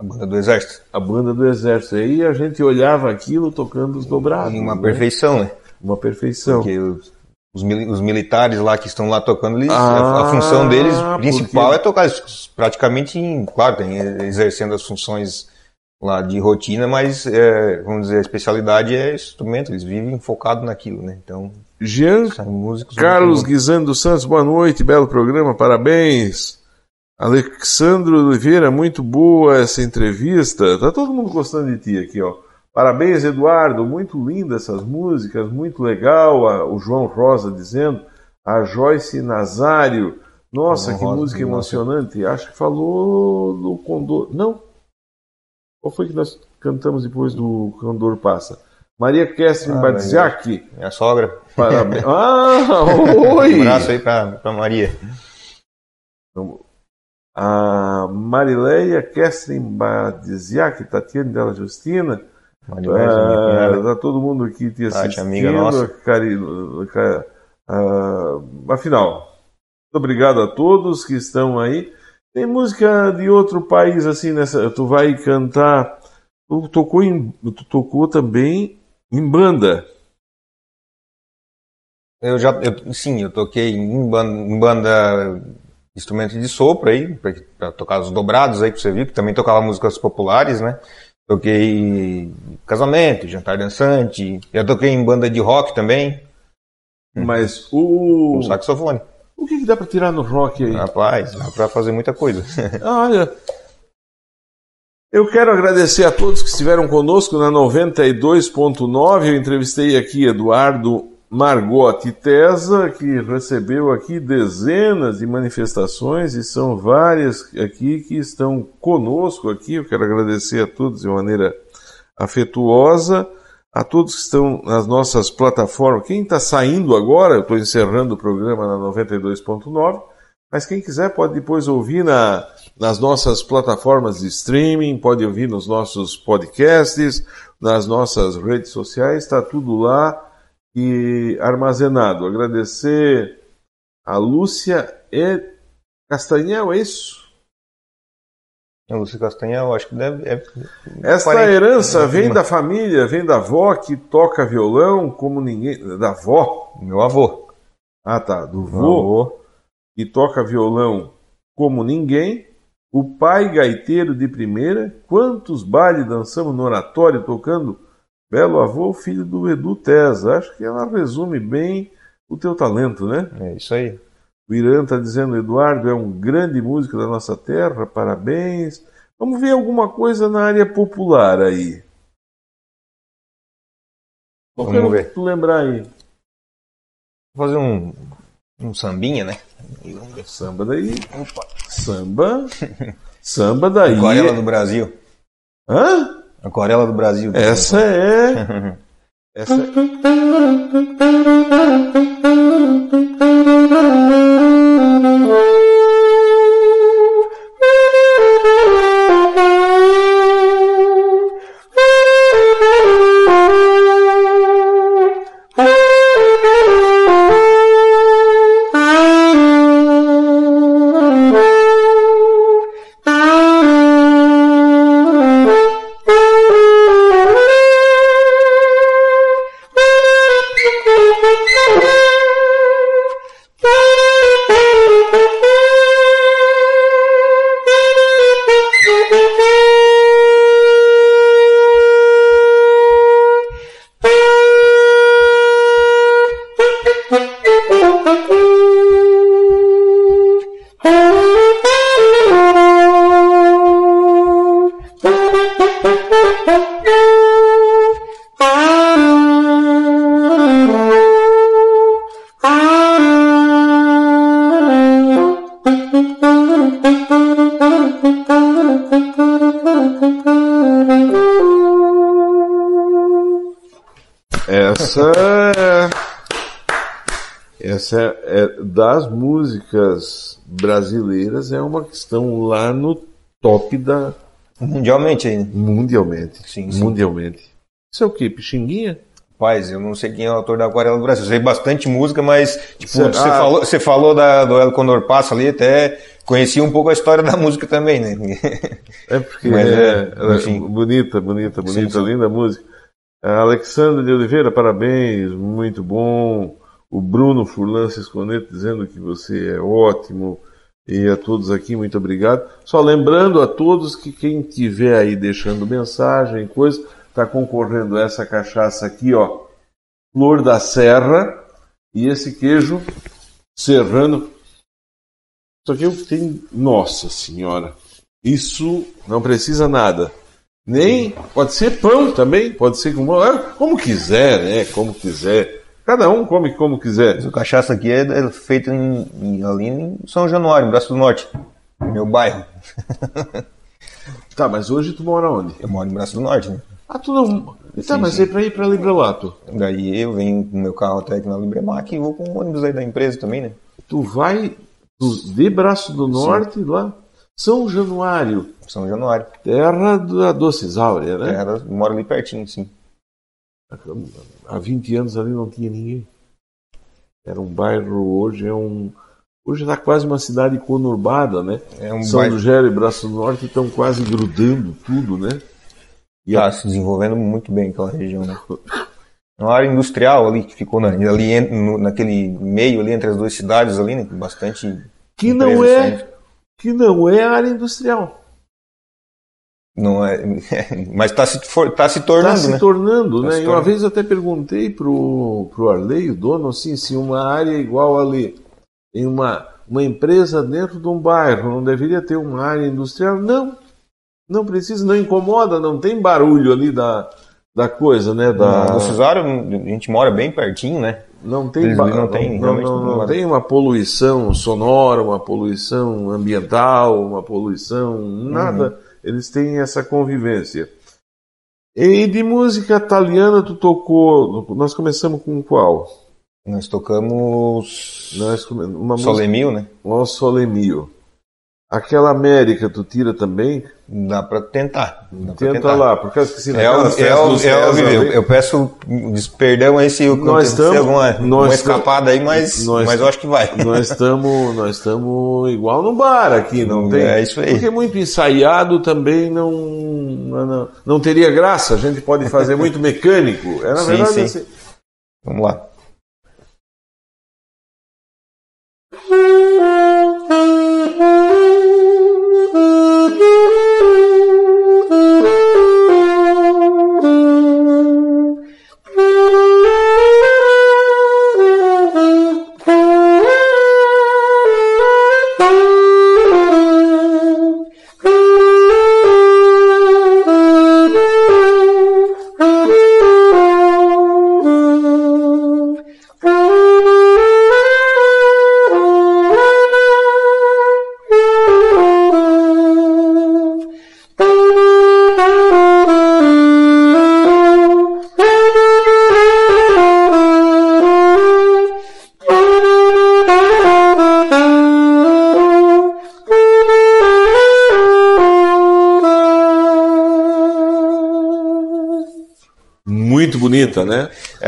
A banda do exército. A banda do exército. Aí a gente olhava aquilo tocando os dobrados. Uma né? perfeição, né? Uma perfeição. Porque os, mili- os militares lá que estão lá tocando, eles, Ah, a, a função deles principal porque- é tocar praticamente, em, claro, tem, eh, exercendo as funções lá de rotina, mas é, vamos dizer, a especialidade é instrumento, eles vivem focados naquilo, né? Então, Jean Carlos Guizando dos Santos, boa noite, belo programa, parabéns. Alexandro Oliveira, muito boa essa entrevista. Tá todo mundo gostando de ti aqui, ó. Parabéns, Eduardo, muito linda essas músicas, muito legal. O João Rosa dizendo, a Joyce Nazário, nossa, João que Rosa, música nossa. emocionante. Acho que falou do Condor. Não. Qual foi que nós cantamos depois do Condor Passa? Maria Kestrin Ah, Badziak, Minha sogra. parabéns. [LAUGHS] Ah, oi! Um abraço aí pra Maria. A Marileia Kestrin Badziak, Tatiane Della Justina, Ah, cunhada. tá todo mundo aqui te assistindo. amiga nossa. Cari... ca- ah, afinal, muito obrigado a todos que estão aí. Tem música de outro país assim nessa. Tu vai cantar. Tu tocou, em... tu tocou também em banda. Eu já, eu, sim, eu toquei em banda, em banda instrumento de sopro aí, pra, pra tocar os dobrados aí que você viu, que também tocava músicas populares, né? Toquei casamento, jantar dançante, já toquei em banda de rock também, Mas o. saxofone. O que, que dá pra tirar no rock aí? Rapaz, dá pra fazer muita coisa. [LAUGHS] Olha, eu quero agradecer a todos que estiveram conosco na 92.9. Eu entrevistei aqui Eduardo Margotti Tesa, que recebeu aqui dezenas de manifestações e são várias aqui que estão conosco aqui. Eu quero agradecer a todos de maneira afetuosa, a todos que estão nas nossas plataformas. Quem está saindo agora, eu estou encerrando o programa na 92.9. Mas quem quiser pode depois ouvir na, nas nossas plataformas de streaming, pode ouvir nos nossos podcasts, nas nossas redes sociais, está tudo lá e armazenado. Agradecer a Lúcia e Castanhel, é isso? A Lúcia Castanha, eu acho que deve. É Esta parente- herança vem da família, vem da avó que toca violão como ninguém. Da avó? Meu avô. Ah, tá. Do avô. que toca violão como ninguém. O pai gaiteiro de primeira. Quantos bailes dançamos no oratório tocando Belo Avô, filho do Edu Tesa. Acho que ela resume bem o teu talento, né? É isso aí. O Irã está dizendo, Eduardo é um grande músico da nossa terra, parabéns. Vamos ver alguma coisa na área popular aí. Vamos ver. que tu lembrar aí. Vou fazer um, um sambinha, né? Samba daí. Samba. Samba daí. Aquarela do Brasil. Hã? Aquarela do Brasil. [LAUGHS] Essa é. Essa é. Essa é, é das músicas brasileiras é uma que estão lá no top da Mundialmente né? mundialmente. Sim, sim. Mundialmente. Isso é o quê? Pixinguinha? Rapaz, eu não sei quem é o autor da Aquarela do Brasil. Eu sei bastante música, mas, tipo, Cê- você ah. falou, você falou da, do El Condor Passa ali, até conheci um pouco a história da [LAUGHS] música também, né? É porque Mas é, é, enfim. bonita, bonita, bonita, Sim, sim. linda música. A Alexandra de Oliveira, parabéns, muito bom. O Bruno Furlan Cisconeto dizendo que você é ótimo. E a todos aqui, muito obrigado. Só lembrando a todos que quem tiver aí deixando mensagem, coisa, está concorrendo a essa cachaça aqui, ó. Flor da Serra. E esse queijo serrano. Isso aqui é o que tem. Nossa Senhora! Isso não precisa nada. Nem. Pode ser pão também, pode ser como, é, como quiser, né? Como quiser. Cada um come como quiser. o cachaça aqui é, é feito em, em- ali em São Januário, em Braço do Norte, meu bairro. [LAUGHS] Tá, mas hoje tu mora onde? Eu moro em Braço do Norte, né? Ah, tu não. Tá, Sim, mas sim. é pra ir pra Librelato. Daí eu venho com o meu carro até aqui na Libremac e vou com o ônibus aí da empresa também, né? Tu vai de Braço do Norte lá. São Januário, São Januário. terra da Doces Áurea, né? Era, moro ali pertinho, sim. Há 20 anos ali não tinha ninguém. Era um bairro, hoje é um. Hoje está quase uma cidade conurbada, né? É um São bairro Lugero e Braço do Norte estão quase grudando tudo, né? que tá se desenvolvendo muito bem aquela região, né? É uma área industrial ali que ficou na, ali no- naquele meio ali entre as duas cidades ali, né? Bastante Que não é, que não é área industrial. Não é, [LAUGHS] mas está se, tá se Está tornando, se né? tornando, Tá né? se E uma tornando. vez eu até perguntei pro, pro Arley, o dono, assim, se uma área igual ali, em uma, uma empresa dentro de um bairro, não deveria ter uma área industrial? Não. Não precisa, não incomoda, não tem barulho ali da, da coisa, né? Da, No Cesário, a gente mora bem pertinho, né? Não tem, ba- não têm, não, não- não não tem tem uma poluição sonora, uma poluição ambiental, uma poluição nada. Uhum. Eles têm essa convivência. E de música italiana tu tocou? Nós começamos com qual? Nós tocamos Nós come- uma música Solemil, né? O Sole Mio. Aquela América, tu tira também? Dá pra tentar. Dá Tenta tentar. lá, por causa que se É, o- naquelas é, o- é, o- dos eu, eu peço perdão aí se eu Nós tamo- alguma nós uma escapada aí, mas, nós- mas eu acho que vai. [LAUGHS] Nós estamos nós estamos igual no bar aqui, não tem? É isso aí. Porque muito ensaiado também não, não, não teria graça. A gente pode fazer muito mecânico. É na Sim, verdade sim. assim. Vamos lá.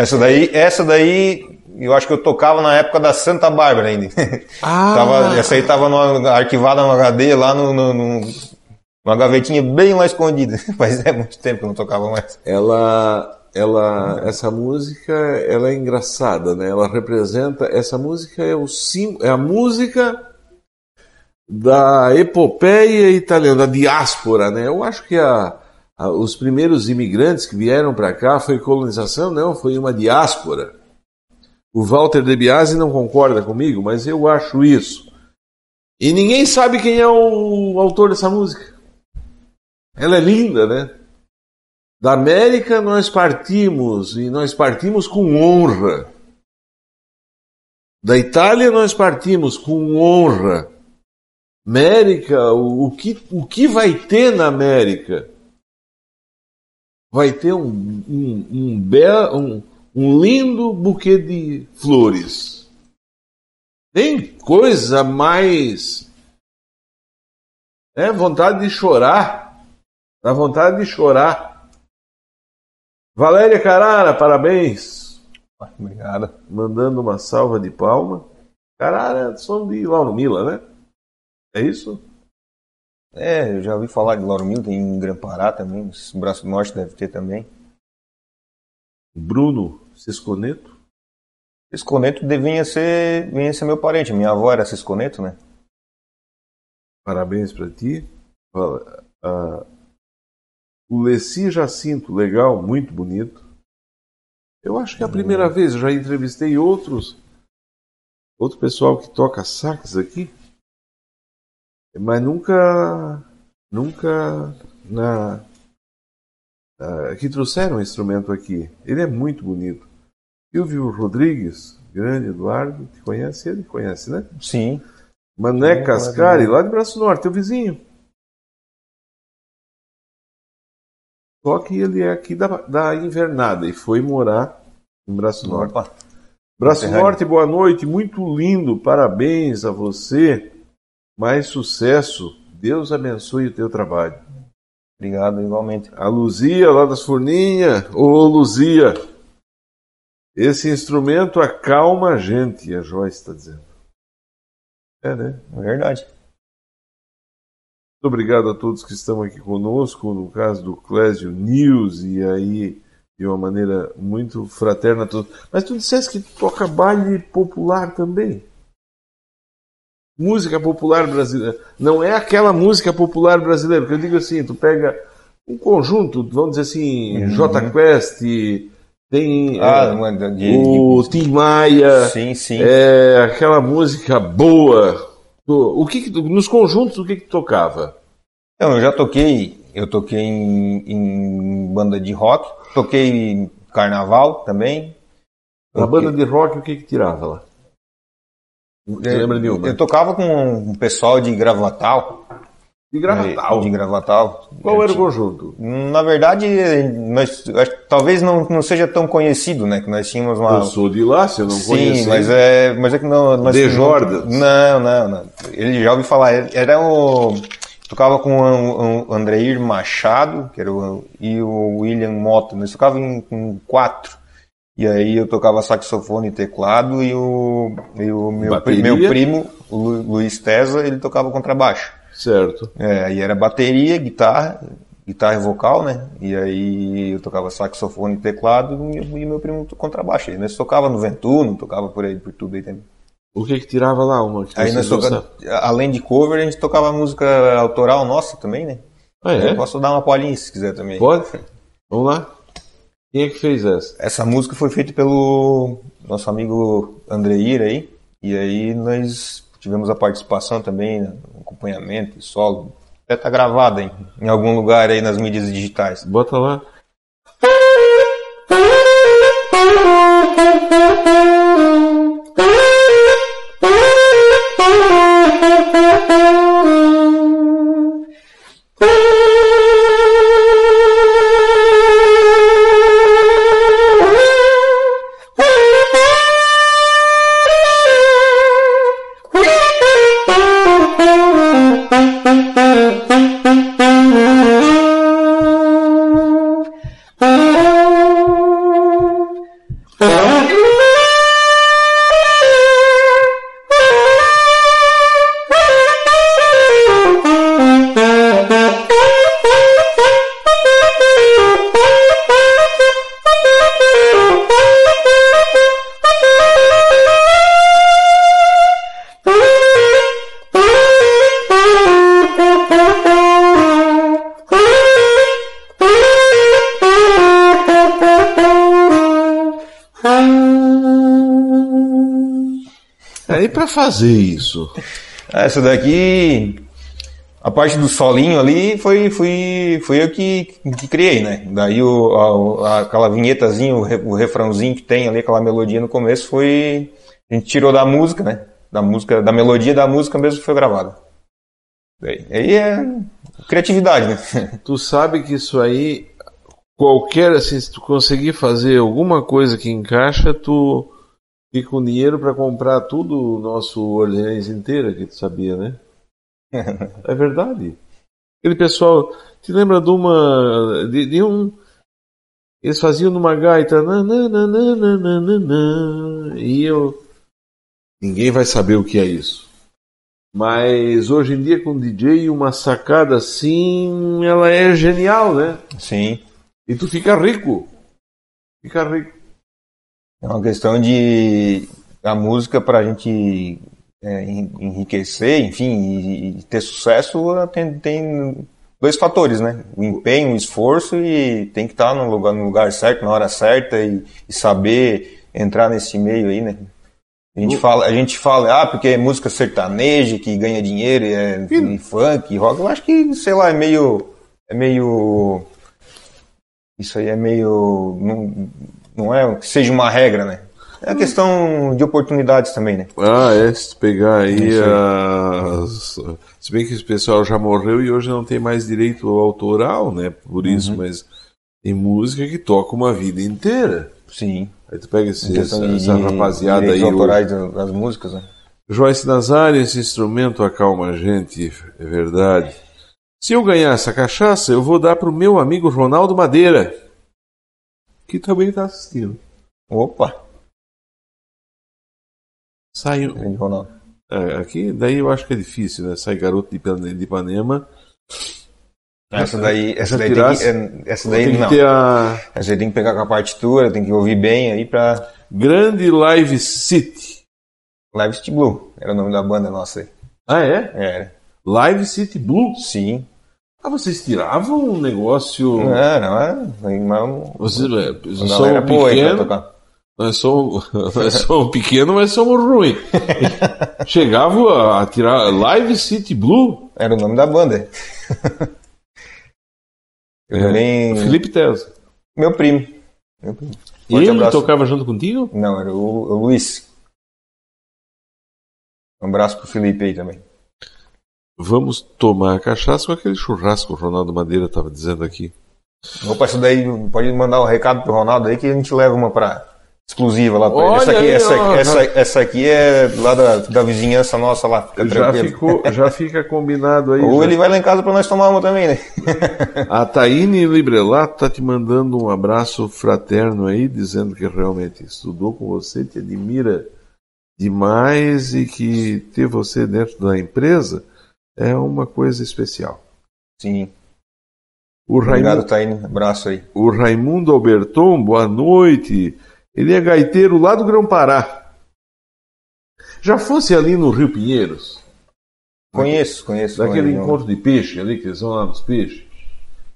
Essa daí, essa daí, eu acho que eu tocava na época da Santa Bárbara ainda. [LAUGHS] Ah, Tava, essa aí tava numa- arquivada no HD lá no, no, no- numa gavetinha bem lá escondida. [LAUGHS] Faz é muito tempo que eu não tocava mais. ela, ela, essa música, ela é engraçada, né? Ela representa, essa música é o sim, é a música da epopeia italiana, da diáspora, né? Eu acho que a, a- os primeiros imigrantes que vieram para cá foi colonização, não, foi uma diáspora. O Walter De Biasi não concorda comigo, mas eu acho isso. E ninguém sabe quem é o autor dessa música. Ela é linda, né? Da América nós partimos e nós partimos com honra. Da Itália nós partimos com honra. América, o que, o que vai ter na América? Vai ter um, um, um, bel, um, um lindo buquê de flores. Tem coisa mais. É vontade de chorar. Dá vontade de chorar. Valéria Carara, parabéns. Obrigado. Mandando uma salva de palma. Carara, som de Lauro Mila, né? É isso? É, eu já ouvi falar de Lauro tem em Grã-Pará também, no Braço Norte deve ter também. Bruno Cisconeto. Cisconeto devia ser, devia ser meu parente, minha avó era Cisconeto, né? Parabéns para ti. Ah, o Leci Jacinto, legal, muito bonito. Eu acho que é a primeira vez, eu já entrevistei outros, outro pessoal que toca sax aqui, mas nunca, nunca na, ah, que trouxeram um instrumento aqui. Ele é muito bonito. Silvio Rodrigues, grande Eduardo, te conhece? Ele conhece, né? Sim. Mané Sim, Cascari, lá de Braço Norte, teu vizinho. Só que ele é aqui da, da Invernada e foi morar em Braço Norte. Opa. Braço. Norte, boa noite, muito lindo, parabéns a você. Mais sucesso. Deus abençoe o teu trabalho. Obrigado, igualmente. A Luzia lá das Forninhas. Ô Luzia, esse instrumento acalma a gente, a Joyce está dizendo. É, né? É verdade. Muito obrigado a todos que estão aqui conosco, no caso do Clésio News, e aí de uma maneira muito fraterna a todos. Mas tu disseste que toca baile popular também. Música popular brasileira. Não é aquela música popular brasileira, porque eu digo assim, tu pega um conjunto, vamos dizer assim, Uhum. J Quest, tem Ah, é, de, de- o Tim Maia, Sim, sim. é, aquela música boa. O que, que nos conjuntos o que que tu tocava? Não, eu já toquei, eu toquei em, em banda de rock, toquei em carnaval também. Na Toquei- banda de rock, o que que tirava lá? Você lembra de uma? Eu tocava com um pessoal de Gravatal. De Gravatal. De Gravatal. Qual Eu era o conjunto? Na verdade, nós, talvez não, não seja tão conhecido, né? Que nós tínhamos uma. Eu sou de lá, se eu não Sim, conheço. mas é, mas é que não. Nós, The Jordans. Não, não, não. Ele já ouviu falar. Era o. Tocava com o, o Andreir Machado, que era o, e o William Mota. Nós tocava em, em quatro. E aí eu tocava saxofone e teclado e o, e o meu, pri- meu primo, o Lu- Luiz Tesa, ele tocava contrabaixo. Certo. É, aí era bateria, guitarra, guitarra e vocal, né? E aí eu tocava saxofone e teclado e, e meu primo contrabaixo. Nós tocava no Ventuno, tocava por aí, por tudo aí também. O que que tirava lá uma? Aí nós tocava, além de cover, a gente tocava música autoral nossa também, né? Ah, é? Eu posso dar uma palhinha se quiser também. Pode? Vamos lá. Quem é que fez essa? Essa música foi feita pelo nosso amigo Andreir aí. E aí nós tivemos a participação também, né, acompanhamento, solo. Até tá gravada em, em algum lugar aí nas mídias digitais. Bota lá. Fazer isso. Essa daqui, a parte do solinho ali foi, foi, foi eu que, que criei, né? Daí o, a- aquela vinhetazinha, o, re- o refrãozinho que tem ali, aquela melodia no começo foi, a gente tirou da música, né? Da música, da melodia da música mesmo que foi gravada. Daí, aí é criatividade, né? [LAUGHS] Tu sabe que isso aí, qualquer, assim, se tu conseguir fazer alguma coisa que encaixa, tu fica com dinheiro pra comprar tudo o nosso Orleans inteira, que tu sabia, né? [LAUGHS] É verdade. Aquele pessoal, te lembra de uma, de, de um, eles faziam numa gaita, nananana, e eu, ninguém vai saber o que é isso. Mas hoje em dia com DJ uma sacada assim, ela é genial, né? Sim. E tu fica rico. Fica rico. É uma questão de a música para a gente é, en- enriquecer, enfim, e, ter sucesso tem, tem dois fatores, né? O empenho, o esforço e tem que estar no lugar, no lugar certo, na hora certa e, e saber entrar nesse meio aí, né? A gente, fala, a gente fala, ah, porque é música sertaneja que ganha dinheiro, e é e funk, rock. Eu acho que, sei lá, é meio. É meio. Isso aí é meio. Não, não é que seja uma regra, né? É questão de oportunidades também, né? Ah, é, se pegar aí Isso as... Se bem que esse pessoal já morreu e hoje não tem mais direito autoral, né? Por isso, Uhum. mas tem música que toca uma vida inteira. Sim. Aí tu pega esse, essa, de, essa rapaziada aí. autorais das, das músicas, né? Joyce Nazário, esse instrumento acalma a gente, é verdade. Se eu ganhar essa cachaça, eu vou dar pro meu amigo Ronaldo Madeira, que também tá assistindo. Opa! Sai, Grande Ronaldo. é, aqui, daí eu acho que é difícil, né? Sai garoto de Ipan- de Ipanema. Essa daí, essa daí, tem que, é, essa daí não. a Essa aí tem que pegar com a partitura, tem que ouvir bem aí pra. Grande Live City. Live City Blue era o nome da banda nossa aí. Ah, é? Era. Live City Blues. Sim. Ah, vocês tiravam um negócio. Não, não é. Uma- Vocês, é, uma somos galera boa pequenos. tocar. Nós somos, nós somos pequenos, mas somos ruins. Chegava a tirar Live City Blue. Era o nome da banda. [LAUGHS] Eu É, também. Felipe Tesa. Meu primo. Meu primo. E ele abraço. tocava junto contigo? Não, era o, o Luiz. Um abraço pro Felipe aí também. Vamos tomar cachaça com aquele churrasco que o Ronaldo Madeira estava dizendo aqui. Opa, isso daí pode mandar um recado pro Ronaldo aí que a gente leva uma pra exclusiva lá pra ele. Olha Essa aqui, aí, essa, ó, essa, essa aqui é lá da, da vizinhança nossa lá, fica Já, tranquilo. ficou, já fica combinado aí. Ou já. ele vai lá em casa pra nós tomar uma também, né? A Taine Librelato tá te mandando um abraço fraterno aí, dizendo que realmente estudou com você, te admira demais e que ter você dentro da empresa é uma coisa especial. Sim. O Obrigado, Raimundo, Taine. Abraço aí. o Raimundo Alberton, boa noite. Ele é gaiteiro lá do Grão-Pará. Já fosse ali no Rio Pinheiros, Conheço, conheço. daquele Não- encontro de peixe ali, que eles vão lá nos peixes,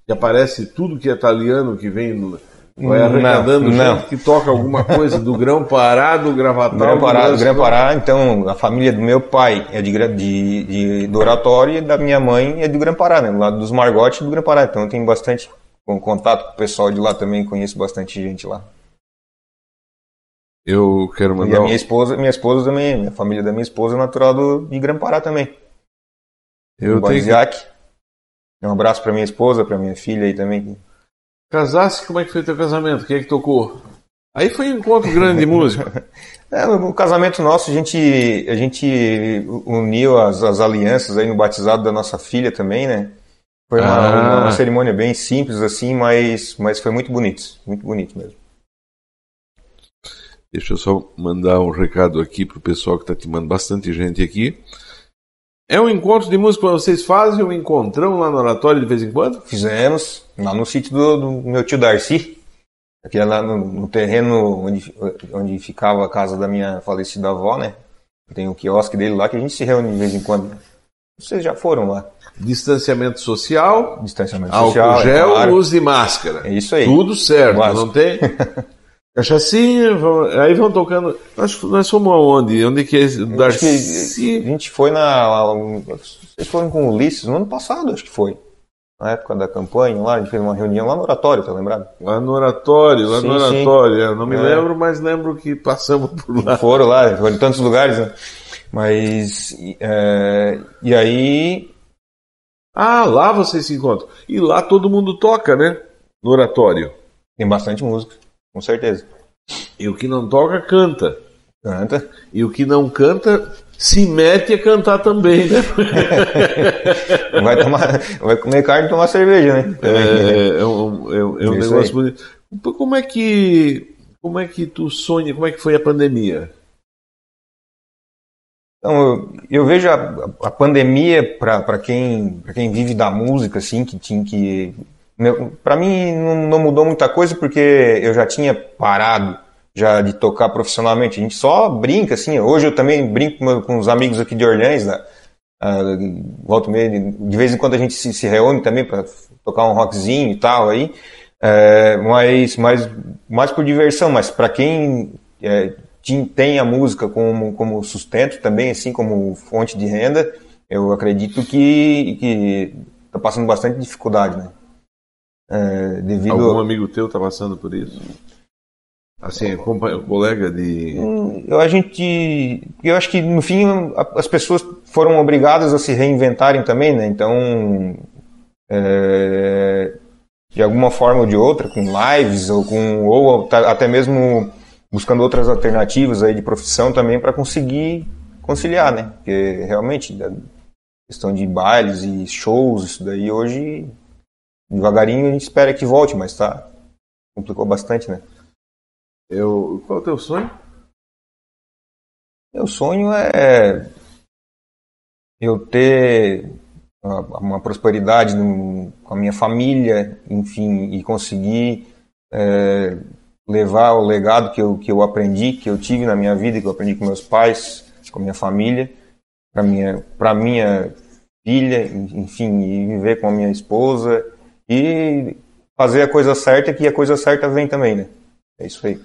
que aparece tudo que é italiano que vem, no- vai Não, arrecadando não. gente que toca alguma coisa do Grão-Pará, do Gravatal. Grã-Pará, do Grã-Pará, então, a família do meu pai é de, de, de, do Oratório e da minha mãe é de Grã-Pará, né? Do lado dos Margotes do Grã-Pará. Então, eu tenho bastante com- contato com o pessoal de lá também, conheço bastante gente lá. Eu quero E mandar a um- minha esposa, minha esposa também, minha família da minha esposa é natural do, de Grã-Pará também. eu do tenho. Um abraço pra minha esposa, pra minha filha aí também. Casasse, como é que foi teu casamento? Quem é que tocou? Aí foi um encontro grande de música. [LAUGHS] É, no casamento nosso, a gente, a gente uniu as, as alianças aí no batizado da nossa filha também, né? Foi uma, Ah. uma- cerimônia bem simples assim, mas, mas foi muito bonito, muito bonito mesmo. Deixa eu só mandar um recado aqui pro pessoal que tá te mandando bastante gente aqui. É um encontro de música, vocês fazem um encontrão lá no oratório de vez em quando? Fizemos lá no sítio do, do meu tio Darcy, que é lá no, no terreno onde, onde ficava a casa da minha falecida avó, né? Tem o quiosque dele lá que a gente se reúne de vez em quando. Vocês já foram lá? Distanciamento social, Distanciamento álcool social, é gel, claro. uso de máscara. É isso aí. Tudo certo, Básico. não tem? [LAUGHS] Cachaçinha, vão- aí vão tocando. Nós, nós fomos aonde? Onde que é? acho que Darcy? a gente foi na. Vocês foram com o Ulisses no ano passado, acho que foi. Na época da campanha lá, a gente fez uma reunião lá no oratório, tá lembrado? Lá no oratório, lá no Sim, sim. oratório. Eu não me É. lembro, mas lembro que passamos por lá. [LAUGHS] Foram lá, foram em tantos lugares, né? Mas. é, e aí. Ah, lá vocês se encontram. E lá todo mundo toca, né? No oratório. Tem bastante música, com certeza. E o que não toca, canta. Canta. E o que não canta, se mete a cantar também, né? [LAUGHS] Vai, tomar, vai comer carne e tomar cerveja, né? É, é um, é um- é um Isso negócio aí. bonito. Como é que. Como é que tu sonha? Como é que foi a pandemia? Então, eu, eu vejo a, a pandemia para quem, pra quem vive da música, assim, que tinha que. Para mim não, não mudou muita coisa porque eu já tinha parado já de tocar profissionalmente. A gente só brinca, assim. Hoje eu também brinco com, os amigos aqui de Orleans, da, e meia, de vez em quando a gente se, se reúne também para tocar um rockzinho e tal aí. É, mas, mas mais por diversão, mas para quem é, tem a música como, como sustento também, assim como fonte de renda, eu acredito que que está passando bastante dificuldade, né? É, devido Algum amigo teu tá passando por isso? Assim, colega de. Hum, Eu, a gente, eu acho que no fim as pessoas foram obrigadas a se reinventarem também, né? Então, é, de alguma forma ou de outra, com lives ou com ou até mesmo buscando outras alternativas aí de profissão também para conseguir conciliar, né? Porque realmente a questão de bailes e shows, isso daí hoje devagarinho a gente espera que volte, mas tá complicou bastante, né? Eu, qual é o teu sonho? Meu sonho é eu ter uma, uma prosperidade no- com a minha família, enfim, e conseguir é, levar o legado que eu, que eu aprendi, que eu tive na minha vida, que eu aprendi com meus pais, com a minha família, para minha minha filha, enfim, e viver com a minha esposa e fazer a coisa certa, que a coisa certa vem também, né? É isso aí.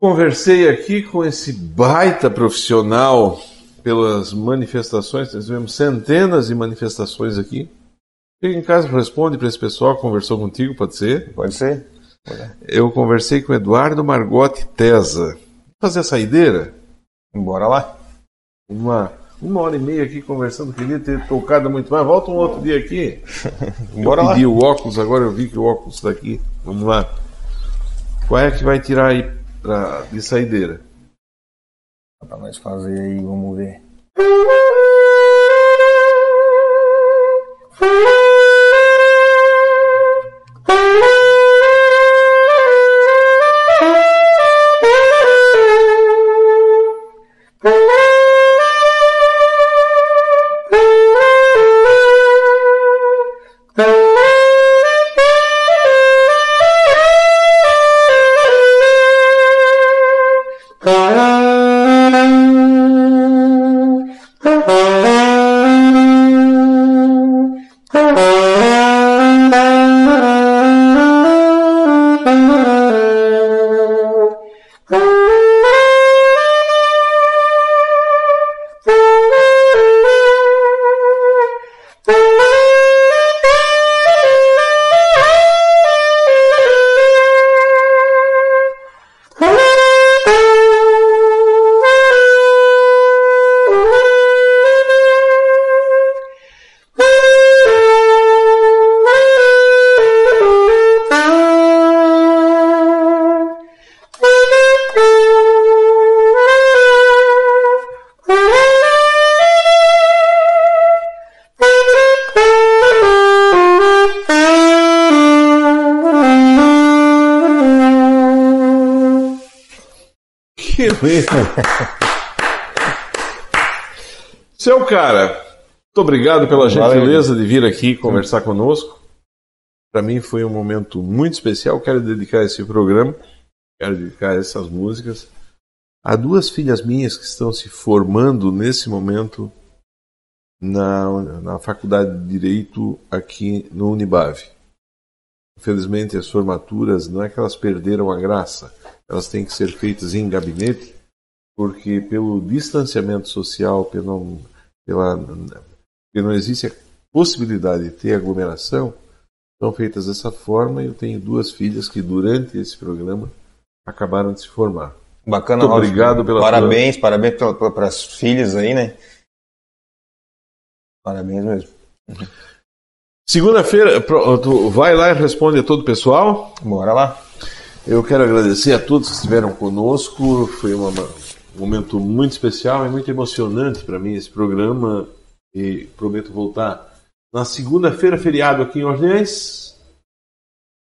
Conversei aqui com esse baita profissional pelas manifestações, nós tivemos centenas de manifestações aqui. Chega em casa, responde para esse pessoal que conversou contigo, pode ser? Pode ser? Eu conversei com Eduardo Margotti Tesa. Fazer a saideira? Bora lá. Uma, Uma hora e meia aqui conversando, queria ter tocado muito mais. Volta um outro dia aqui. [LAUGHS] Bora eu lá. pedi o óculos, agora eu vi que o óculos está aqui. Vamos lá. Qual é que vai tirar aí pra, de saideira? Dá pra nós fazer aí, vamos ver. [LAUGHS] Seu cara, muito obrigado pela Valeu. gentileza de vir aqui conversar conosco. Para mim foi um momento muito especial. Quero dedicar esse programa, quero dedicar essas músicas a duas filhas minhas que estão se formando nesse momento na, na Faculdade de Direito aqui no Unibave. Infelizmente, as formaturas não é que elas perderam a graça, elas têm que ser feitas em gabinete, porque pelo distanciamento social, pelo, pela, porque não existe a possibilidade de ter aglomeração, são feitas dessa forma. Eu tenho duas filhas que, durante esse programa, acabaram de se formar. Bacana, Muito obrigado pela Parabéns, parabéns para as filhas aí, né? Parabéns mesmo. Segunda-feira, vai lá e responde a todo o pessoal. Bora lá. Eu quero agradecer a todos que estiveram conosco. Foi uma- um momento muito especial e muito emocionante para mim esse programa. E prometo voltar na segunda-feira, feriado aqui em Orleans.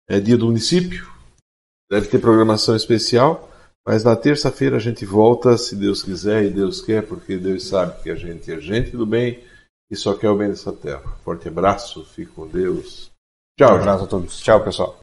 É dia do município. Deve ter programação especial. Mas na terça-feira a gente volta, se Deus quiser e Deus quer, porque Deus sabe que a gente é gente do bem e só quer o bem dessa terra. Forte abraço, fique com Deus. Tchau, Um abraço a todos. Tchau, pessoal.